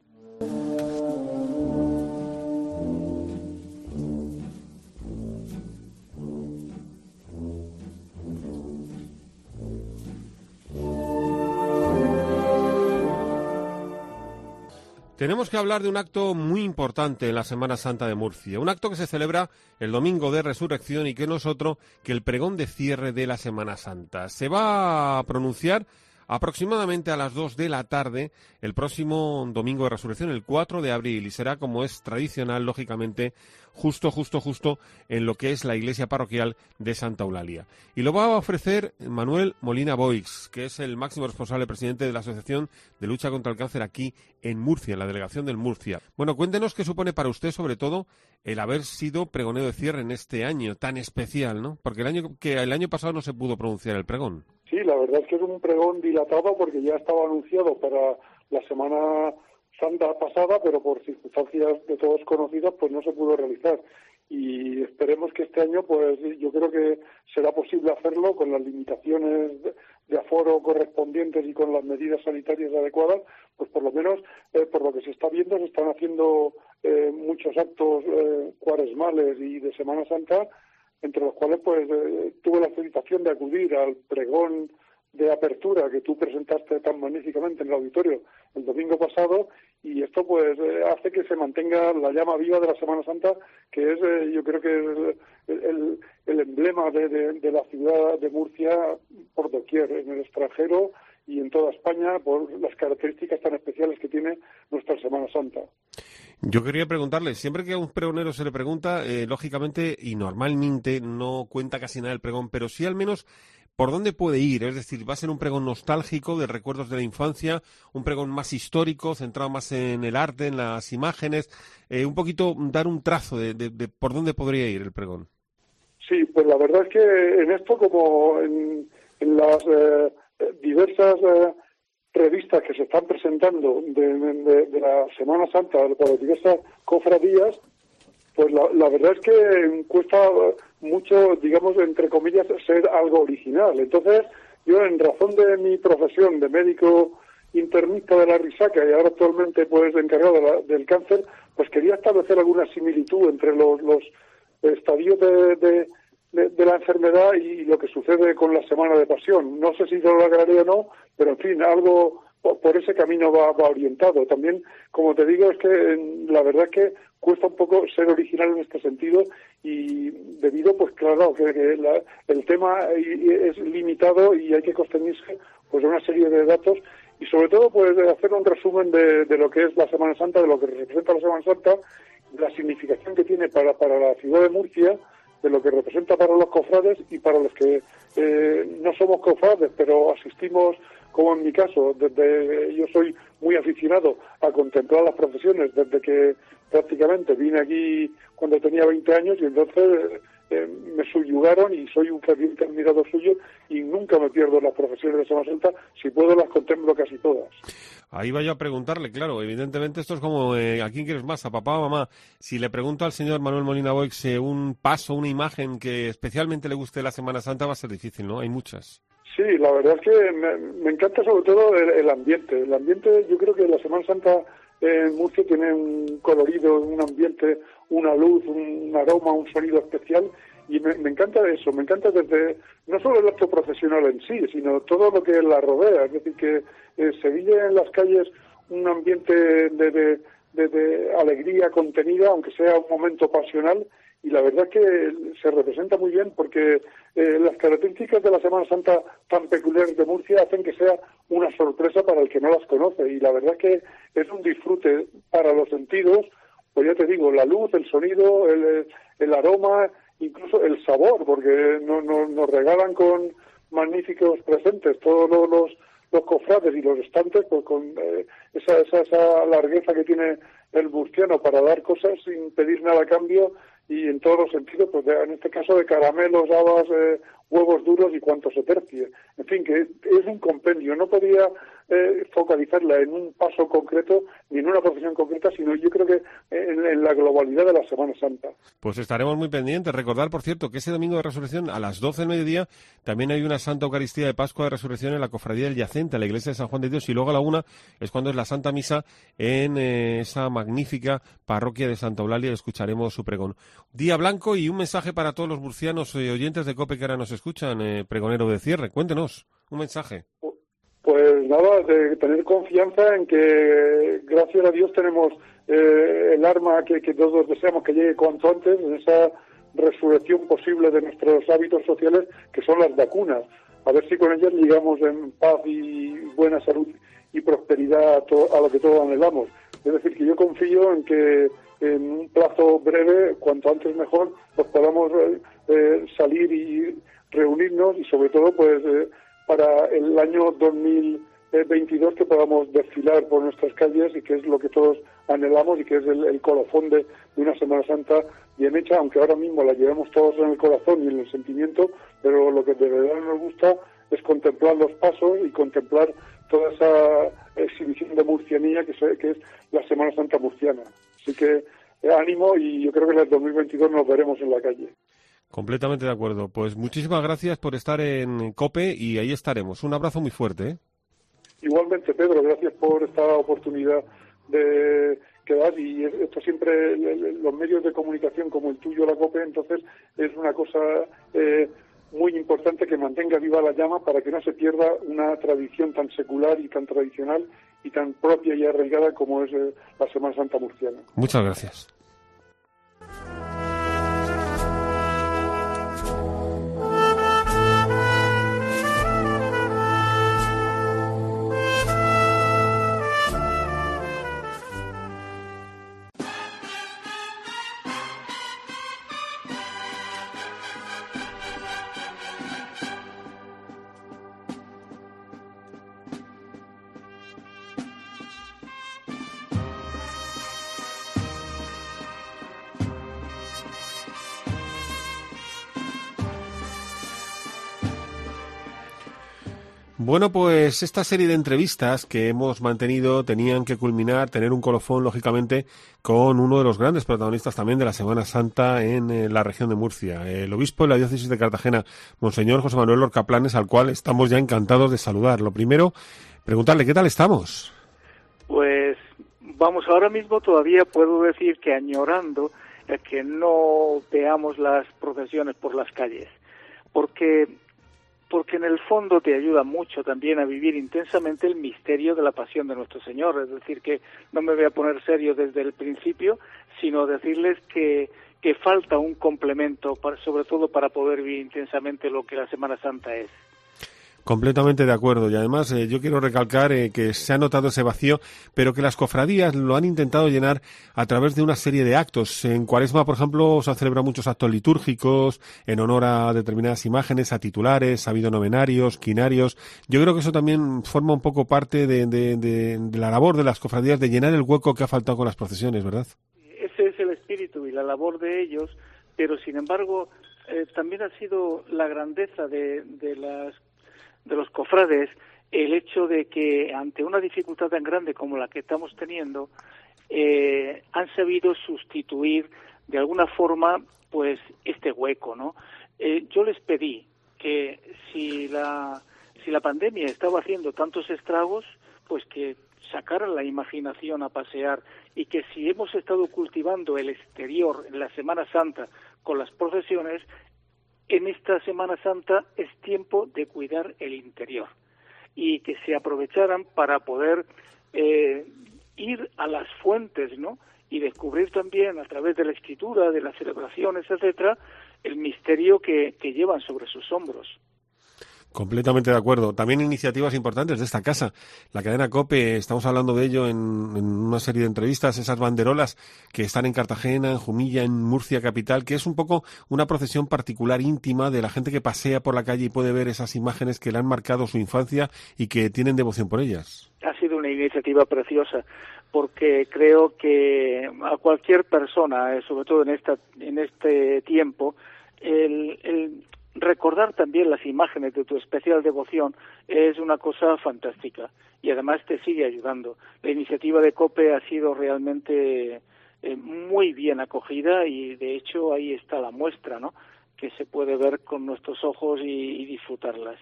Tenemos que hablar de un acto muy importante en la Semana Santa de Murcia, un acto que se celebra el domingo de resurrección y que no es otro que el pregón de cierre de la Semana Santa. Se va a pronunciar aproximadamente a las 2 de la tarde el próximo domingo de resurrección, el 4 de abril, y será como es tradicional, lógicamente, justo, justo, justo en lo que es la iglesia parroquial de Santa Eulalia. Y lo va a ofrecer Manuel Molina Boix, que es el máximo responsable presidente de la Asociación de Lucha contra el Cáncer aquí en Murcia, en la delegación del Murcia. Bueno, cuéntenos qué supone para usted, sobre todo, el haber sido pregonero de cierre en este año tan especial, ¿no? Porque el año que el año pasado no se pudo pronunciar el pregón. Sí, la verdad es que es un pregón dilatado porque ya estaba anunciado para la semana santa pasada, pero por circunstancias de todos conocidas, pues no se pudo realizar. y esperemos que este año, pues yo creo que será posible hacerlo con las limitaciones de, aforo correspondientes y con las medidas sanitarias adecuadas, pues por lo menos eh, por lo que se está viendo se están haciendo eh, muchos actos eh, cuaresmales y de Semana Santa, entre los cuales pues tuve la felicitación de acudir al pregón de apertura que tú presentaste tan magníficamente en el auditorio el domingo pasado y esto pues eh, hace que se mantenga la llama viva de la Semana Santa que es eh, yo creo que el, el, emblema de, de, la ciudad de Murcia por doquier en el extranjero y en toda España por las características tan especiales que tiene nuestra Semana Santa. Yo quería preguntarle, siempre que a un pregonero se le pregunta, eh, lógicamente y normalmente no cuenta casi nada el pregón, pero sí al menos por dónde puede ir. Es decir, va a ser un pregón nostálgico de recuerdos de la infancia, un pregón más histórico, centrado más en el arte, en las imágenes, eh, un poquito dar un trazo de, por dónde podría ir el pregón. Sí, pues la verdad es que en esto, como en, las eh, diversas eh, revistas que se están presentando de, la Semana Santa por las diversas cofradías, pues la, verdad es que cuesta mucho, digamos, entre comillas, ser algo original. Entonces, yo en razón de mi profesión de médico internista de la risaca y ahora actualmente pues encargado del cáncer, pues quería establecer alguna similitud entre los, estadios de, de, de, la enfermedad y lo que sucede con la semana de pasión. No sé si lo lograré o no, pero en fin, algo por ese camino va, va orientado. También, como te digo, es que la verdad es que cuesta un poco ser original en este sentido y debido, pues claro, que, el tema es limitado y hay que contenerse pues una serie de datos y sobre todo pues hacer un resumen de, lo que es la Semana Santa, de lo que representa la Semana Santa, la significación que tiene para, para la ciudad de Murcia, de lo que representa para los cofrades y para los que eh, no somos cofrades, pero asistimos como en mi caso, desde yo soy muy aficionado a contemplar las profesiones desde que prácticamente vine aquí cuando tenía 20 años y entonces eh, me subyugaron y soy un ferviente admirador suyo y nunca me pierdo las profesiones de Semana Santa, si puedo las contemplo casi todas. Ahí vaya a preguntarle, claro, evidentemente esto es como, eh, ¿a quién quieres más? ¿A papá o mamá? Si le pregunto al señor Manuel Molina Boix eh, un paso, una imagen que especialmente le guste la Semana Santa va a ser difícil, ¿no? Hay muchas. Sí, la verdad es que me, encanta sobre todo el, ambiente. El ambiente, yo creo que la Semana Santa en Murcia tiene un colorido, un ambiente, una luz, un aroma, un sonido especial y me, encanta eso, me encanta desde no solo el acto profesional en sí, sino todo lo que la rodea. Es decir, que eh, se vive en las calles un ambiente de, de alegría contenida, aunque sea un momento pasional, y la verdad que se representa muy bien porque eh, las características de la Semana Santa tan peculiares de Murcia hacen que sea una sorpresa para el que no las conoce y la verdad que es un disfrute para los sentidos, pues ya te digo, la luz, el sonido, el, el aroma, incluso el sabor, porque no, nos regalan con magníficos presentes todos los, los, cofrades y los estantes, pues con eh, esa, esa, esa largueza que tiene el murciano para dar cosas sin pedir nada a cambio y en todos los sentidos, pues en este caso de caramelos, habas, eh, huevos duros y cuanto se tercie. En fin, que es un compendio. No podía eh, focalizarla en un paso concreto ni en una profesión concreta, sino yo creo que en, la globalidad de la Semana Santa. Pues estaremos muy pendientes. Recordar, por cierto, que ese domingo de resurrección a las 12 del mediodía también hay una Santa Eucaristía de Pascua de Resurrección en la Cofradía del Yacente, la iglesia de San Juan de Dios, y luego a la una es cuando es la Santa Misa en eh, esa magnífica parroquia de Santa Eulalia. Escucharemos su pregón. Día blanco y un mensaje para todos los murcianos y oyentes de COPE que ahora nos escuchan, eh, pregonero de cierre. Cuéntenos un mensaje. Pues nada, de tener confianza en que, gracias a Dios, tenemos eh, el arma que, todos deseamos que llegue cuanto antes, en esa resurrección posible de nuestros hábitos sociales, que son las vacunas. A ver si con ellas llegamos en paz y buena salud y prosperidad a, lo que todos anhelamos. Es decir, que yo confío en que en un plazo breve, cuanto antes mejor, pues podamos eh, eh, salir y reunirnos y sobre todo pues para el año 2022 que podamos desfilar por nuestras calles y que es lo que todos anhelamos y que es el, colofón de, una Semana Santa bien hecha, aunque ahora mismo la llevemos todos en el corazón y en el sentimiento, pero lo que de verdad nos gusta es contemplar los pasos y contemplar toda esa exhibición de murcianía que, que es la Semana Santa murciana. Así que ánimo y yo creo que en el 2022 nos veremos en la calle. Completamente de acuerdo. Pues muchísimas gracias por estar en COPE y ahí estaremos. Un abrazo muy fuerte. ¿eh? Igualmente, Pedro, gracias por esta oportunidad de quedar y esto siempre los medios de comunicación como el tuyo, la COPE, entonces es una cosa eh, muy importante que mantenga viva la llama para que no se pierda una tradición tan secular y tan tradicional y tan propia y arraigada como es eh, la Semana Santa murciana. Muchas gracias. Bueno, pues esta serie de entrevistas que hemos mantenido tenían que culminar, tener un colofón, lógicamente, con uno de los grandes protagonistas también de la Semana Santa en eh, la región de Murcia, el obispo de la diócesis de Cartagena, Monseñor José Manuel Lorca Planes, al cual estamos ya encantados de saludar. Lo primero, preguntarle, ¿qué tal estamos? Pues vamos, ahora mismo todavía puedo decir que añorando que no veamos las procesiones por las calles, porque porque en el fondo te ayuda mucho también a vivir intensamente el misterio de la pasión de nuestro Señor. Es decir, que no me voy a poner serio desde el principio, sino decirles que, que falta un complemento, sobre todo para poder vivir intensamente lo que la Semana Santa es. Completamente de acuerdo. Y además eh, yo quiero recalcar eh, que se ha notado ese vacío, pero que las cofradías lo han intentado llenar a través de una serie de actos. En Cuaresma, por ejemplo, se han celebrado muchos actos litúrgicos en honor a determinadas imágenes, a titulares, ha habido novenarios, quinarios. Yo creo que eso también forma un poco parte de, la labor de las cofradías de llenar el hueco que ha faltado con las procesiones, ¿verdad? Ese es el espíritu y la labor de ellos, pero sin embargo eh, también ha sido la grandeza de, de las de los cofrades el hecho de que ante una dificultad tan grande como la que estamos teniendo eh, han sabido sustituir de alguna forma pues este hueco no eh, yo les pedí que si la si la pandemia estaba haciendo tantos estragos pues que sacaran la imaginación a pasear y que si hemos estado cultivando el exterior en la Semana Santa con las procesiones en esta Semana Santa es tiempo de cuidar el interior y que se aprovecharan para poder eh, ir a las fuentes, ¿no? Y descubrir también a través de la escritura, de las celebraciones, etcétera, el misterio que llevan sobre sus hombros. Completamente de acuerdo. También iniciativas importantes de esta casa. La cadena COPE, estamos hablando de ello en, una serie de entrevistas, esas banderolas que están en Cartagena, en Jumilla, en Murcia capital, que es un poco una procesión particular íntima de la gente que pasea por la calle y puede ver esas imágenes que le han marcado su infancia y que tienen devoción por ellas. Ha sido una iniciativa preciosa porque creo que a cualquier persona, eh, sobre todo en, esta, en este tiempo, el, el, recordar también las imágenes de tu especial devoción es una cosa fantástica y además te sigue ayudando. La iniciativa de COPE ha sido realmente eh, muy bien acogida y de hecho ahí está la muestra, ¿no? Que se puede ver con nuestros ojos y, disfrutarlas.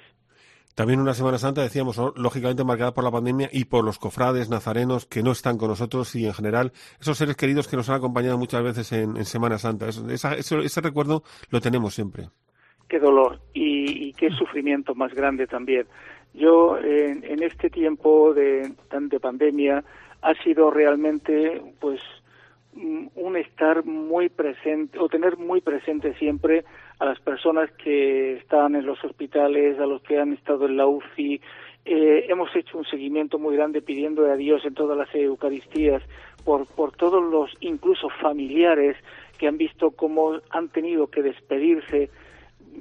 También una Semana Santa, decíamos, lógicamente marcada por la pandemia y por los cofrades nazarenos que no están con nosotros y en general esos seres queridos que nos han acompañado muchas veces en, Semana Santa. ese recuerdo lo tenemos siempre qué dolor y, qué sufrimiento más grande también. Yo en, este tiempo de, de pandemia ha sido realmente pues un estar muy presente o tener muy presente siempre a las personas que están en los hospitales, a los que han estado en la UCI. Eh, hemos hecho un seguimiento muy grande pidiendo a Dios en todas las Eucaristías por todos los, incluso familiares, que han visto cómo han tenido que despedirse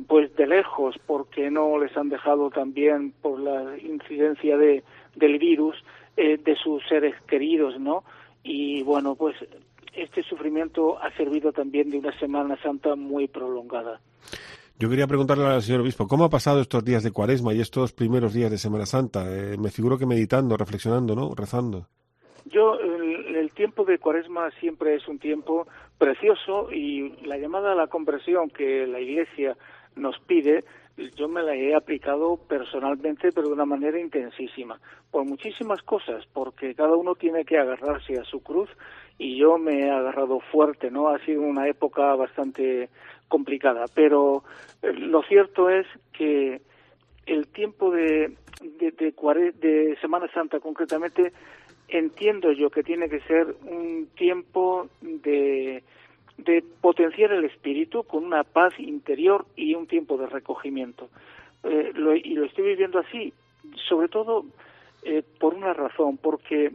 pues de lejos porque no les han dejado también por la incidencia de del virus eh, de sus seres queridos no y bueno pues este sufrimiento ha servido también de una Semana Santa muy prolongada yo quería preguntarle al señor obispo, ¿cómo ha pasado estos días de cuaresma y estos primeros días de Semana Santa? Eh, me figuro que meditando, reflexionando, ¿no? Rezando. Yo, el, tiempo de Cuaresma siempre es un tiempo precioso y la llamada a la conversión que la Iglesia nos pide, yo me la he aplicado personalmente, pero de una manera intensísima, por muchísimas cosas, porque cada uno tiene que agarrarse a su cruz y yo me he agarrado fuerte, ¿no? Ha sido una época bastante complicada, pero eh, lo cierto es que el tiempo de, de, de Semana Santa concretamente entiendo yo que tiene que ser un tiempo de, de potenciar el espíritu con una paz interior y un tiempo de recogimiento. Eh, y lo estoy viviendo así, sobre todo eh, por una razón, porque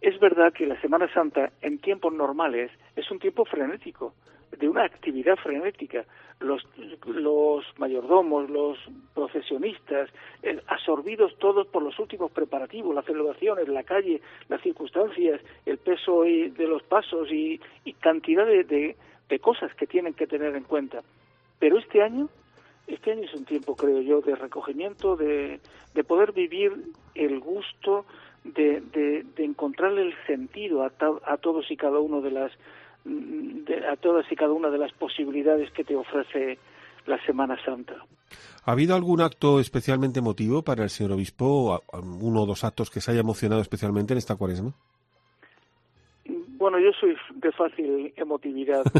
es verdad que la Semana Santa en tiempos normales es un tiempo frenético de una actividad frenética. Los, los mayordomos, los procesionistas, eh, absorbidos todos por los últimos preparativos, las celebraciones, la calle, las circunstancias, el peso de los pasos y, cantidad de, de, cosas que tienen que tener en cuenta. Pero este año, este año es un tiempo, creo yo, de recogimiento, de, de poder vivir el gusto de, de, de encontrarle el sentido a, a todos y cada uno de las a todas y cada una de las posibilidades que te ofrece la Semana Santa. ¿Ha habido algún acto especialmente emotivo para el señor obispo, uno o dos actos que se haya emocionado especialmente en esta cuaresma? Bueno, yo soy de fácil emotividad.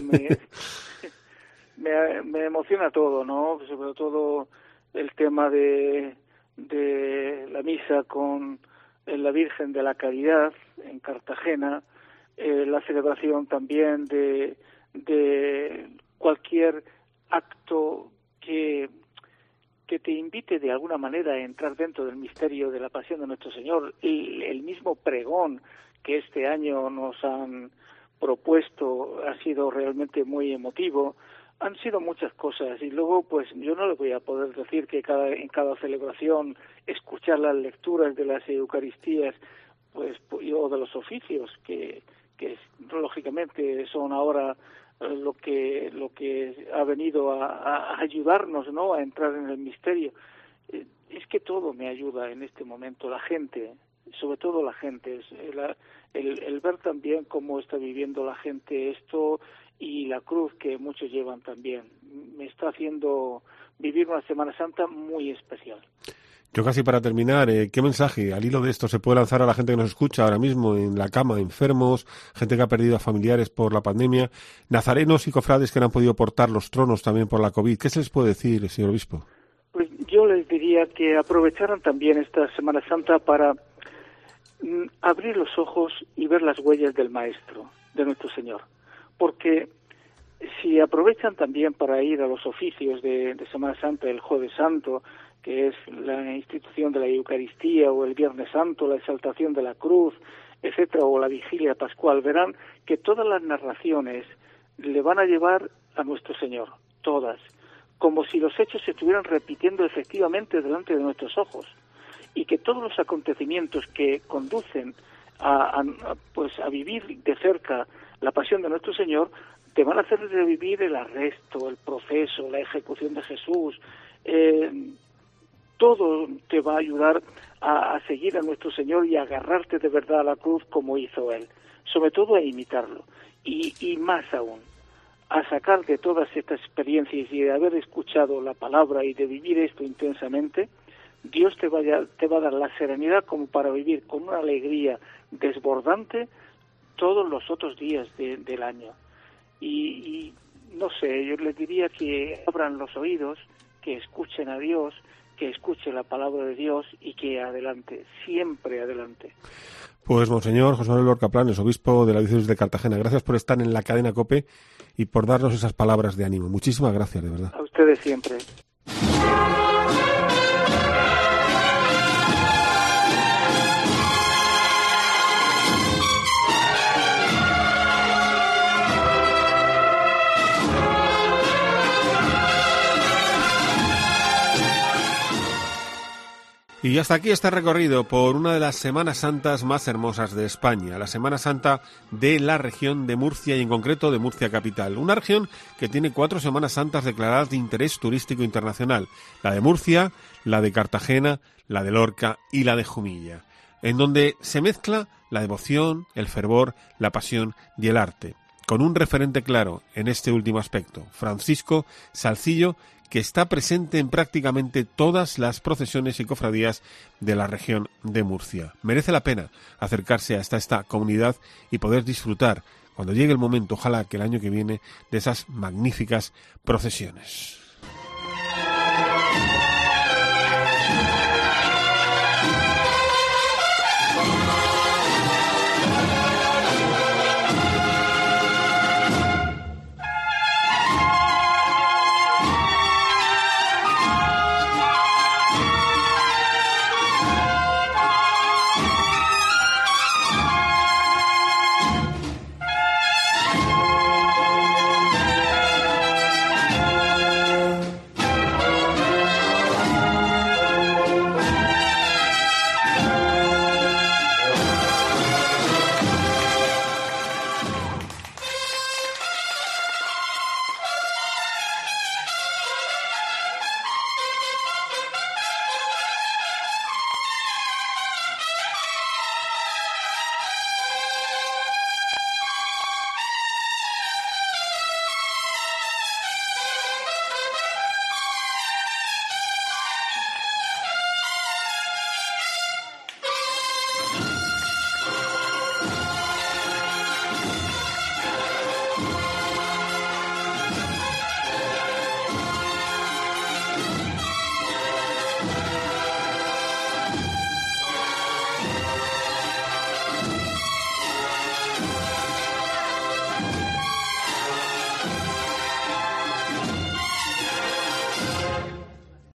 Me, me, emociona todo, ¿no? Sobre todo el tema de, de la misa con la Virgen de la Caridad en Cartagena, eh, la celebración también de, de cualquier acto que, que te invite de alguna manera a entrar dentro del misterio de la pasión de nuestro Señor. El, el mismo pregón que este año nos han propuesto ha sido realmente muy emotivo. Han sido muchas cosas y luego pues yo no le voy a poder decir que cada, en cada celebración escuchar las lecturas de las Eucaristías pues o de los oficios que, que lógicamente son ahora eh, lo que lo que ha venido a, ayudarnos no a entrar en el misterio. Eh, es que todo me ayuda en este momento la gente sobre todo la gente el, el, ver también cómo está viviendo la gente esto y la cruz que muchos llevan también. Me está haciendo vivir una Semana Santa muy especial yo casi para terminar, eh, ¿qué mensaje al hilo de esto se puede lanzar a la gente que nos escucha ahora mismo en la cama, enfermos, gente que ha perdido a familiares por la pandemia, nazarenos y cofrades que no han podido portar los tronos también por la COVID? ¿Qué se les puede decir, señor obispo? Pues yo les diría que aprovecharan también esta Semana Santa para mm, abrir los ojos y ver las huellas del Maestro, de nuestro Señor. Porque si aprovechan también para ir a los oficios de, de Semana Santa, el Jueves Santo, que es la institución de la Eucaristía o el Viernes Santo, la exaltación de la cruz, etcétera, o la vigilia pascual, verán que todas las narraciones le van a llevar a nuestro Señor, todas, como si los hechos se estuvieran repitiendo efectivamente delante de nuestros ojos, y que todos los acontecimientos que conducen a, pues a vivir de cerca la pasión de nuestro Señor te van a hacer revivir el arresto, el proceso, la ejecución de Jesús, eh, todo te va a ayudar a, seguir a nuestro Señor y a agarrarte de verdad a la cruz como hizo Él, sobre todo a imitarlo y, y más aún, a sacar de todas estas experiencias y de haber escuchado la palabra y de vivir esto intensamente, Dios te, vaya, te va a dar la serenidad como para vivir con una alegría desbordante todos los otros días del año. Y, y, no sé, yo les diría que abran los oídos, que escuchen a Dios, que escuche la palabra de Dios y que adelante, siempre adelante. Pues, Monseñor José Manuel Lorca Planes, obispo de la diócesis de Cartagena, gracias por estar en la cadena COPE y por darnos esas palabras de ánimo. Muchísimas gracias, de verdad. A ustedes siempre. Y hasta aquí este recorrido por una de las Semanas Santas más hermosas de España, la Semana Santa de la región de Murcia y en concreto de Murcia Capital. Una región que tiene cuatro Semanas Santas declaradas de interés turístico internacional, la de Murcia, la de Cartagena, la de Lorca y la de Jumilla. en donde se mezcla la devoción, el fervor, la pasión y el arte, con un referente claro en este último aspecto, Francisco Salcillo, que está presente en prácticamente todas las procesiones y cofradías de la región de Murcia. Merece la pena acercarse hasta esta comunidad y poder disfrutar, cuando llegue el momento, ojalá que el año que viene, de esas magníficas procesiones.